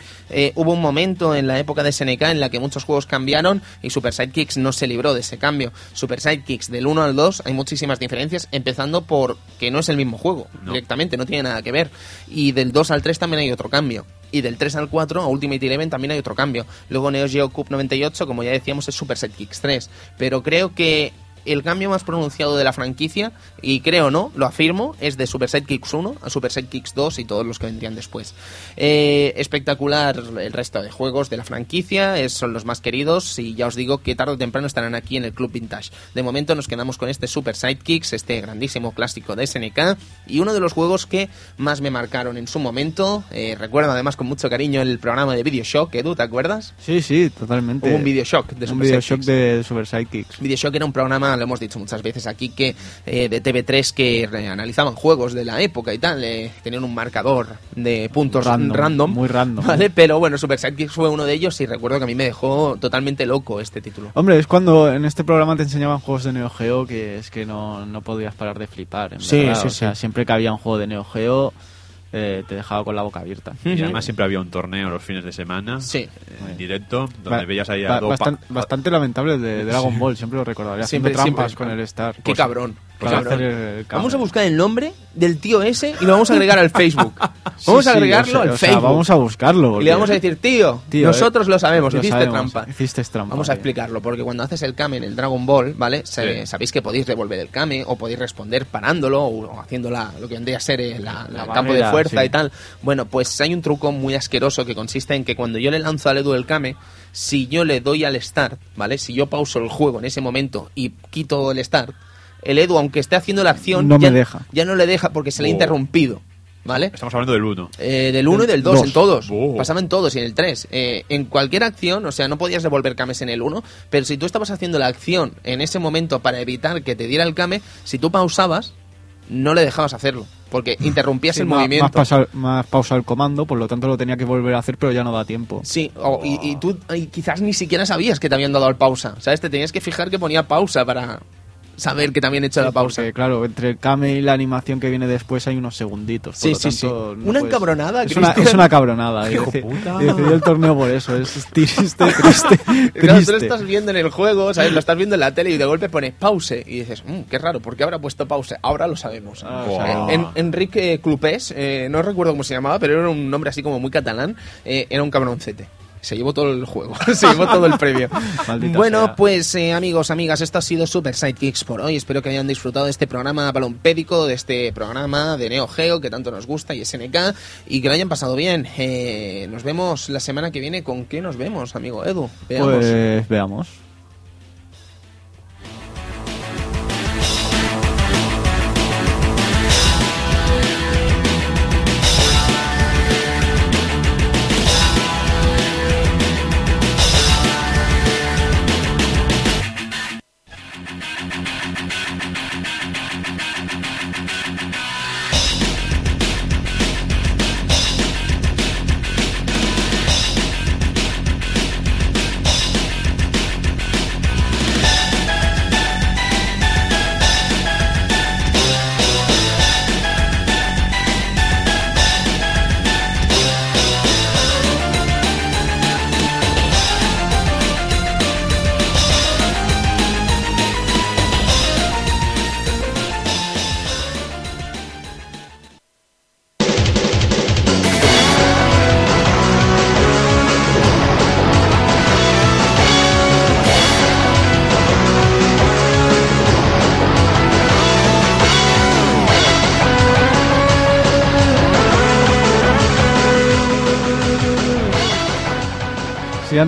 hubo un momento en la época de SNK en la que muchos juegos cambiaron y Super Sidekicks no se libró de ese cambio. Super Sidekicks del 1 al 2 hay muchísimas diferencias, empezando por que no es el mismo juego, No. directamente, no tiene nada que ver. Y del 2 al 3 también hay otro cambio. Y del 3 al 4 a Ultimate Eleven también hay otro cambio. Luego Neo Geo Cup 98, como ya decíamos, es Super Sidekicks 3. Pero creo que el cambio más pronunciado de la franquicia, y creo no, lo afirmo, es de Super Sidekicks 1 a Super Sidekicks 2 y todos los que vendrían después. Eh, espectacular el resto de juegos de la franquicia, es- son los más queridos y ya os digo que tarde o temprano estarán aquí en el Club Vintage. De momento nos quedamos con este Super Sidekicks, este grandísimo clásico de SNK y uno de los juegos que más me marcaron en su momento. Eh, recuerdo además con mucho cariño el programa de Video Shock, Edu, ¿te acuerdas? Sí, sí, totalmente. Hubo un Video Shock de un Super video Sidekicks. shock de Super Sidekicks. Videoshock era un programa, lo hemos dicho muchas veces aquí, que eh, de TV3 que analizaban juegos de la época y tal. eh, tenían un marcador de puntos Random, random. muy random. ¿vale? Pero bueno, Super Sidekicks fue uno de ellos y recuerdo que a mí me dejó totalmente loco este título. Hombre, es cuando en este programa te enseñaban juegos de Neo Geo que es que no, no podías parar de flipar. En Sí, verdad. sí, o sea, sí. siempre que había un juego de Neo Geo eh, te dejaba con la boca abierta. Y además siempre había un torneo los fines de semana, Sí. eh, en directo, donde Ba- veías ahí a ba- dos pa- bastan- bastante lamentable el de Dragon Ball, siempre lo recordaría. Siempre- Haciendo trampas siempre. con el Star. Qué Pues- cabrón. Hacer el cable. Vamos a buscar el nombre del tío ese y lo vamos a agregar al Facebook. Sí, Vamos a sí, agregarlo o sea, al o sea, Facebook. vamos a buscarlo. Y le vamos a decir, tío, Tío, nosotros eh, lo sabemos, lo hiciste sabemos, trampa. hiciste trampa, Vamos a explicarlo, porque cuando haces el Kame en el Dragon Ball, ¿vale? Se- Sí. Sabéis que podéis devolver el Kame o podéis responder parándolo o, haciendo la, lo que vendría a ser eh, la, la La campo de fuerza sí. y tal. Bueno, pues hay un truco muy asqueroso que consiste en que cuando yo le lanzo al Edu el Kame, si yo le doy al start, ¿vale? Si yo pauso el juego en ese momento y quito el start, el Edu, aunque esté haciendo la acción, No me ya, deja. ya no le deja porque se le ha Oh. interrumpido, ¿vale? Estamos hablando del 1. Eh, del 1 y del 2, Dos. en todos. Oh. Pasaba en todos y en el 3. Eh, en cualquier acción, o sea, no podías devolver cames en el 1, pero si tú estabas haciendo la acción en ese momento para evitar que te diera el kame, si tú pausabas, no le dejabas hacerlo, porque interrumpías Sí, el más, movimiento. Más, pausa, más pausa el comando, por lo tanto lo tenía que volver a hacer, pero ya no da tiempo. Sí, o- y, y tú y quizás ni siquiera sabías que te habían dado al pausa, ¿sabes? Te tenías que fijar que ponía pausa para saber que te habían hecho la pausa. Porque, claro, entre el Kame y la animación que viene después hay unos segunditos. por Sí, lo sí, sí. tanto, no Una puedes- encabronada, Es una, es una cabronada. Hijo puta. Decidió el torneo por eso. Es triste, triste, Claro, tú lo triste. estás viendo en el juego, ¿sabes? Lo estás viendo en la tele y de golpe pone pause. Y dices, "Mm, qué raro, ¿por qué habrá puesto pause? Ahora lo sabemos. Ah, o sea, en- Enrique Clupés, eh, no recuerdo cómo se llamaba, pero era un nombre así como muy catalán, eh, era un cabroncete. Se llevó todo el juego, se llevó todo el premio. Maldita bueno, sea. pues eh, amigos, amigas, esto ha sido Super Sidekicks por hoy. Espero que hayan disfrutado de este programa balompédico, de este programa de Neo Geo que tanto nos gusta y SNK, y que lo hayan pasado bien. Eh, nos vemos la semana que viene. ¿Con qué nos vemos, amigo Edu? Veamos. Pues veamos.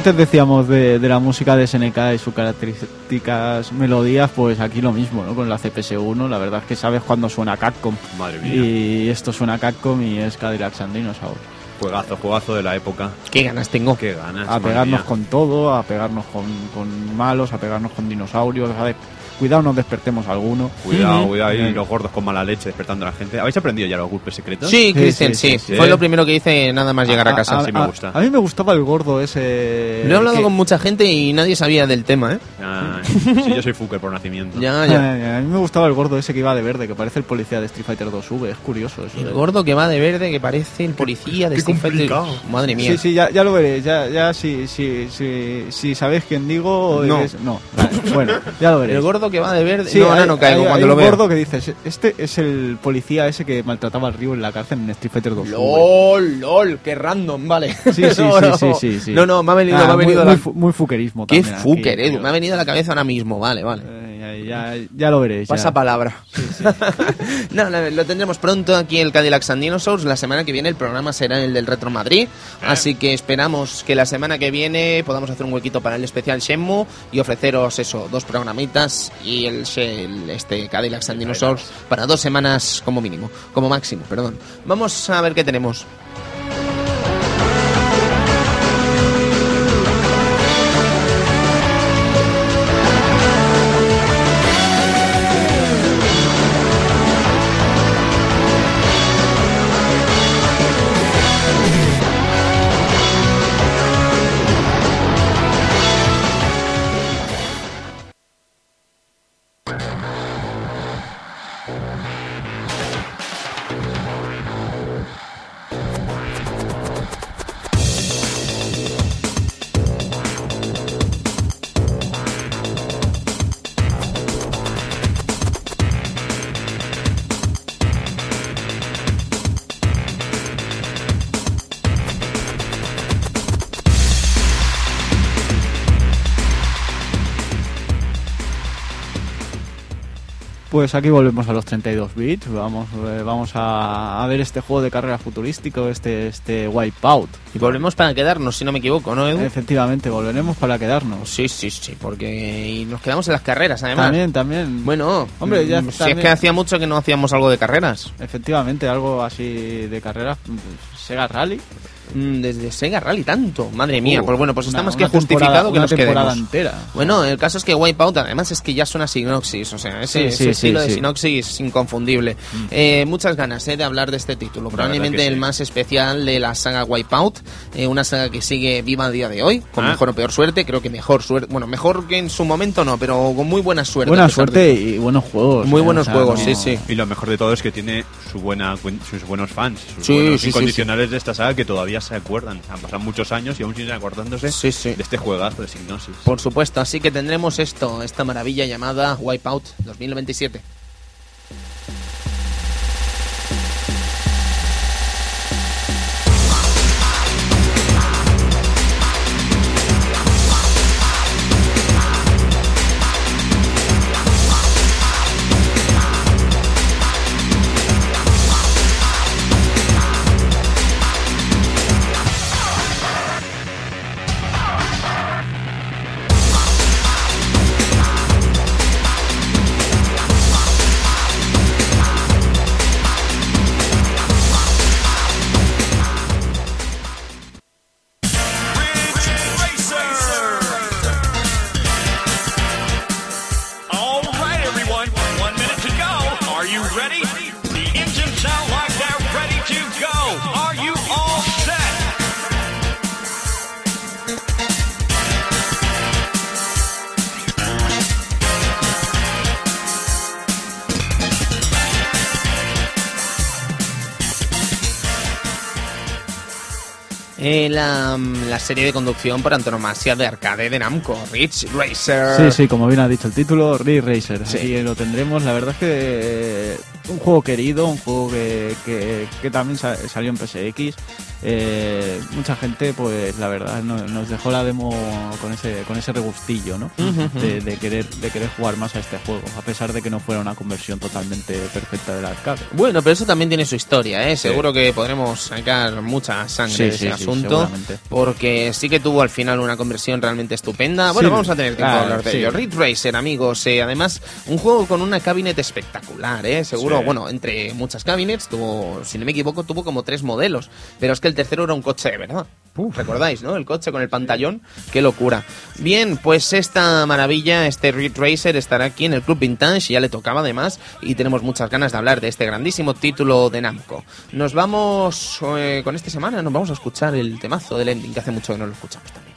Antes decíamos de, de la música de SNK y sus características melodías, pues aquí lo mismo, ¿no? Con la CPS-1, la verdad es que sabes cuándo suena Capcom. Madre mía. Y esto suena Capcom y es Cadillac and Dinosaur. Juegazo, juegazo de la época. ¿Qué ganas tengo? Qué ganas. A pegarnos mía. con todo, a pegarnos con, con malos, a pegarnos con dinosaurios. A cuidado, no despertemos a alguno. Cuidado, cuidado, y los gordos con mala leche despertando a la gente. ¿Habéis aprendido ya los golpes secretos? Sí, Sí, Cristian, sí, sí, sí, sí. Fue lo primero que hice nada más llegar a casa. sí me gusta. A mí me gustaba el gordo ese. Lo he hablado que- con mucha gente y nadie sabía del tema, ¿eh? Ah, sí, yo soy fucker por nacimiento. Ya, ya. Ay, A mí me gustaba el gordo ese que iba de verde, que parece el policía de Street Fighter 2V. Es curioso eso. El de- gordo que va de verde, que parece el policía de qué Street Fighter. Madre mía. Sí, sí, ya, ya lo veréis. Ya, ya si, si, si, si sabéis quién digo. No. eres- no. Vale, bueno, ya lo veréis. El gordo que va de verde. Sí, no, hay- no caigo hay- cuando hay lo un veo. gordo que dices, este es el policía ese que maltrataba al río en la cárcel en Street Fighter 2. LOL, LOL, qué random, vale. Sí, sí, sí, No, no. sí, sí, sí. No, no, me ha venido, Ah, me ha muy- venido muy, la... muy fuquerismo Qué también aquí, fucker, Edu. tío. Me ha venido a la cabeza ahora mismo, vale, vale. Eh, ya, ya, lo veréis. Pasa ya. palabra. no, no, lo tendremos pronto aquí el Cadillac and Dinosaurs. La semana que viene el programa será el del Retro Madrid. Así que esperamos que la semana que viene podamos hacer un huequito para el especial Shenmue y ofreceros eso, dos programitas y el, este Cadillac and Dinosaurs para dos semanas como mínimo, como máximo, perdón. Vamos a ver qué tenemos. Pues aquí volvemos a los 32 bits. Vamos, eh, vamos a, a ver este juego de carrera futurístico, este, este Wipeout. Y volvemos para quedarnos, si no me equivoco, ¿no, Edu? Efectivamente, volveremos para quedarnos. Sí, sí, sí, porque y nos quedamos en las carreras, además. También, también. Bueno, Hombre, ya mm, si también- es que hacía mucho que no hacíamos algo de carreras. Efectivamente, algo así de carrera. Sega Rally. Mm, Desde Sega Rally tanto, madre mía. Uh, pues bueno, pues está una- más que justificado que una nos temporada quedemos. entera. Bueno, el caso es que Wipeout además es que ya suena Sinoxis, o sea, ese, Sí, ese sí, sí, estilo de sí. Sinoxis es inconfundible. Eh, muchas ganas eh, de hablar de este título, probablemente el más especial de la saga Wipeout, eh, una saga que sigue viva a día de hoy, con Ah. mejor o peor suerte, creo que mejor suerte, bueno, mejor que en su momento no, pero con muy buena suerte. Buena de suerte y buenos juegos. Muy eh, buenos o sea, juegos, no- sí, sí. Y lo mejor de todo es que tiene su buena, sus buenos fans, sus Sí, buenos sí, sí, incondicionales de esta saga que todavía se acuerdan. Han pasado muchos años y aún siguen acordándose Sí, sí. de este juegazo de Signosis. Por supuesto, así que tendremos esto, esta maravilla llamada Wipeout 2027. Eh, la, la serie de conducción por antonomasia de arcade de Namco, Ridge Racer. Sí, sí, como bien ha dicho el título, Ridge Racer. Sí. Aquí lo tendremos. La verdad es que eh, un juego querido, un juego que, que, que también sa- salió en PSX. Eh, mucha gente, pues la verdad, no- nos dejó la demo con ese con ese regustillo, ¿no? De, de querer de querer jugar más a este juego, a pesar de que no fuera una conversión totalmente perfecta del arcade. Bueno, pero eso también tiene su historia, ¿eh? Seguro que podremos sacar mucha sangre Sí, de ese sí, asunto. porque sí que tuvo al final una conversión realmente estupenda. Bueno, vamos a tener tiempo de ah, hablar de ello. Ridge Racer, amigos. eh, además, un juego con una cabinet espectacular, ¿eh? Seguro, Bueno, entre muchas cabinets, tuvo, si no me equivoco, tuvo como tres modelos. Pero es que el tercero era un coche de verdad. ¿Recordáis, no? El coche con el pantallón. Qué locura. Bien, pues esta maravilla, este Ridge Racer, estará aquí en el Club Vintage. Ya le tocaba además. Y tenemos muchas ganas de hablar de este grandísimo título de Namco. Nos vamos eh, con esta semana, nos vamos a escuchar el temazo del ending, que hace mucho que no lo escuchamos también.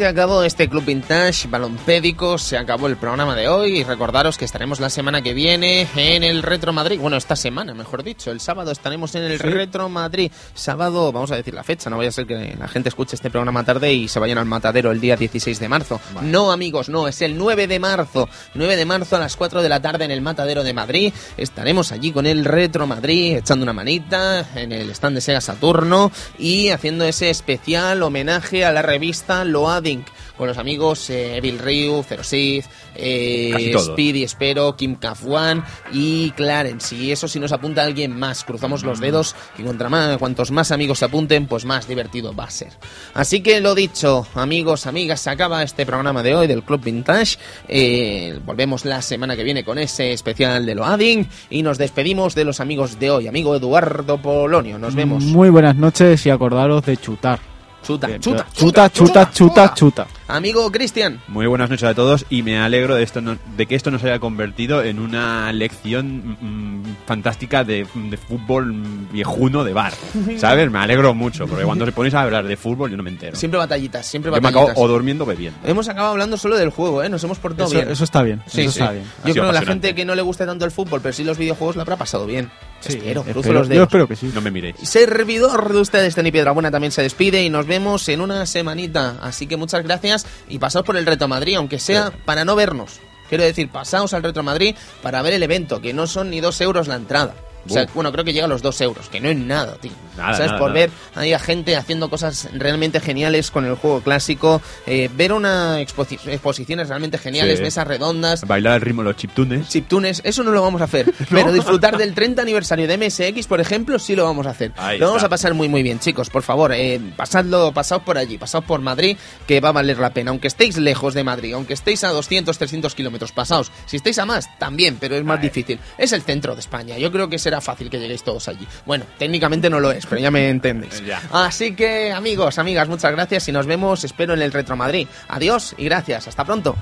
Se acabó este Club Vintage Balompédico, se acabó el programa de hoy y recordaros que estaremos la semana que viene en el Retro Madrid, bueno, esta semana, mejor dicho, el sábado estaremos en el Retro Madrid, sábado, vamos a decir la fecha, no vaya a ser que la gente escuche este programa tarde y se vayan al matadero el día 16 de marzo. No, amigos, no, es el 9 de marzo, 9 de marzo a las 4 de la tarde en el matadero de Madrid, estaremos allí con el Retro Madrid echando una manita en el stand de Sega Saturno y haciendo ese especial homenaje a la revista Con los amigos eh, Evil Ryu, Zero Sith, eh. Speedy, espero, Kim Kafwan y Clarence. Y eso si nos apunta alguien más, cruzamos los dedos y contra más, cuantos más amigos se apunten, pues más divertido va a ser. Así que lo dicho, amigos, amigas, se acaba este programa de hoy del Club Vintage. Eh, volvemos la semana que viene con ese especial de Loading y nos despedimos de los amigos de hoy. Amigo Eduardo Polonio, nos vemos. Muy buenas noches y acordaros de chutar. Chuta, Bien, chuta, chuta, chuta, chuta, chuta. Amigo Cristian, Muy buenas noches a todos y me alegro de esto no- de que esto nos haya convertido en una lección mm, fantástica de, de fútbol mm, viejuno de bar. ¿Sabes? Me alegro mucho porque cuando se ponéis a hablar de fútbol yo no me entero. siempre batallitas, siempre Yo me batallitas. acabo o durmiendo o bebiendo. Hemos acabado hablando solo del juego, ¿eh? Nos hemos portado Eso, bien. eso está bien. Sí, eso sí. está bien. Yo creo que la gente que no le guste tanto el fútbol, pero sí los videojuegos, la habrá pasado bien. Sí, espero, cruzo espero- los Yo dedos. espero que sí. No me miréis. Servidor de ustedes, Teni Piedrabuena, también se despide y nos vemos en una semanita. Así que muchas gracias y pasaos por el Reto Madrid, aunque sea para no vernos. Quiero decir, pasaos al Retro Madrid para ver el evento, que no son ni dos euros la entrada. O sea, Buh. bueno, creo que llega a los dos euros, que no es nada, tío. Nada, ¿Sabes? nada, Por nada. ver a gente haciendo cosas realmente geniales con el juego clásico, eh, ver una exposi- exposiciones realmente geniales, Sí. mesas redondas, Bailar al ritmo de los chiptunes. chiptunes, eso no lo vamos a hacer. Pero disfrutar del 30 aniversario de MSX, por ejemplo, sí lo vamos a hacer. Ahí lo vamos a pasar muy muy bien, chicos. Por favor, eh, pasadlo, pasaos por allí, pasaos por Madrid, que va a valer la pena. Aunque estéis lejos de Madrid, aunque estéis a 200, 300 kilómetros, pasaos. Si estéis a más, también, pero es más Ahí. difícil. Es el centro de España. Yo creo que será fácil que lleguéis todos allí. Bueno, técnicamente no lo es, pero ya me entendéis. Ya. Así que, amigos, amigas, muchas gracias y nos vemos, espero, en el Retro Madrid. Adiós y gracias. Hasta pronto.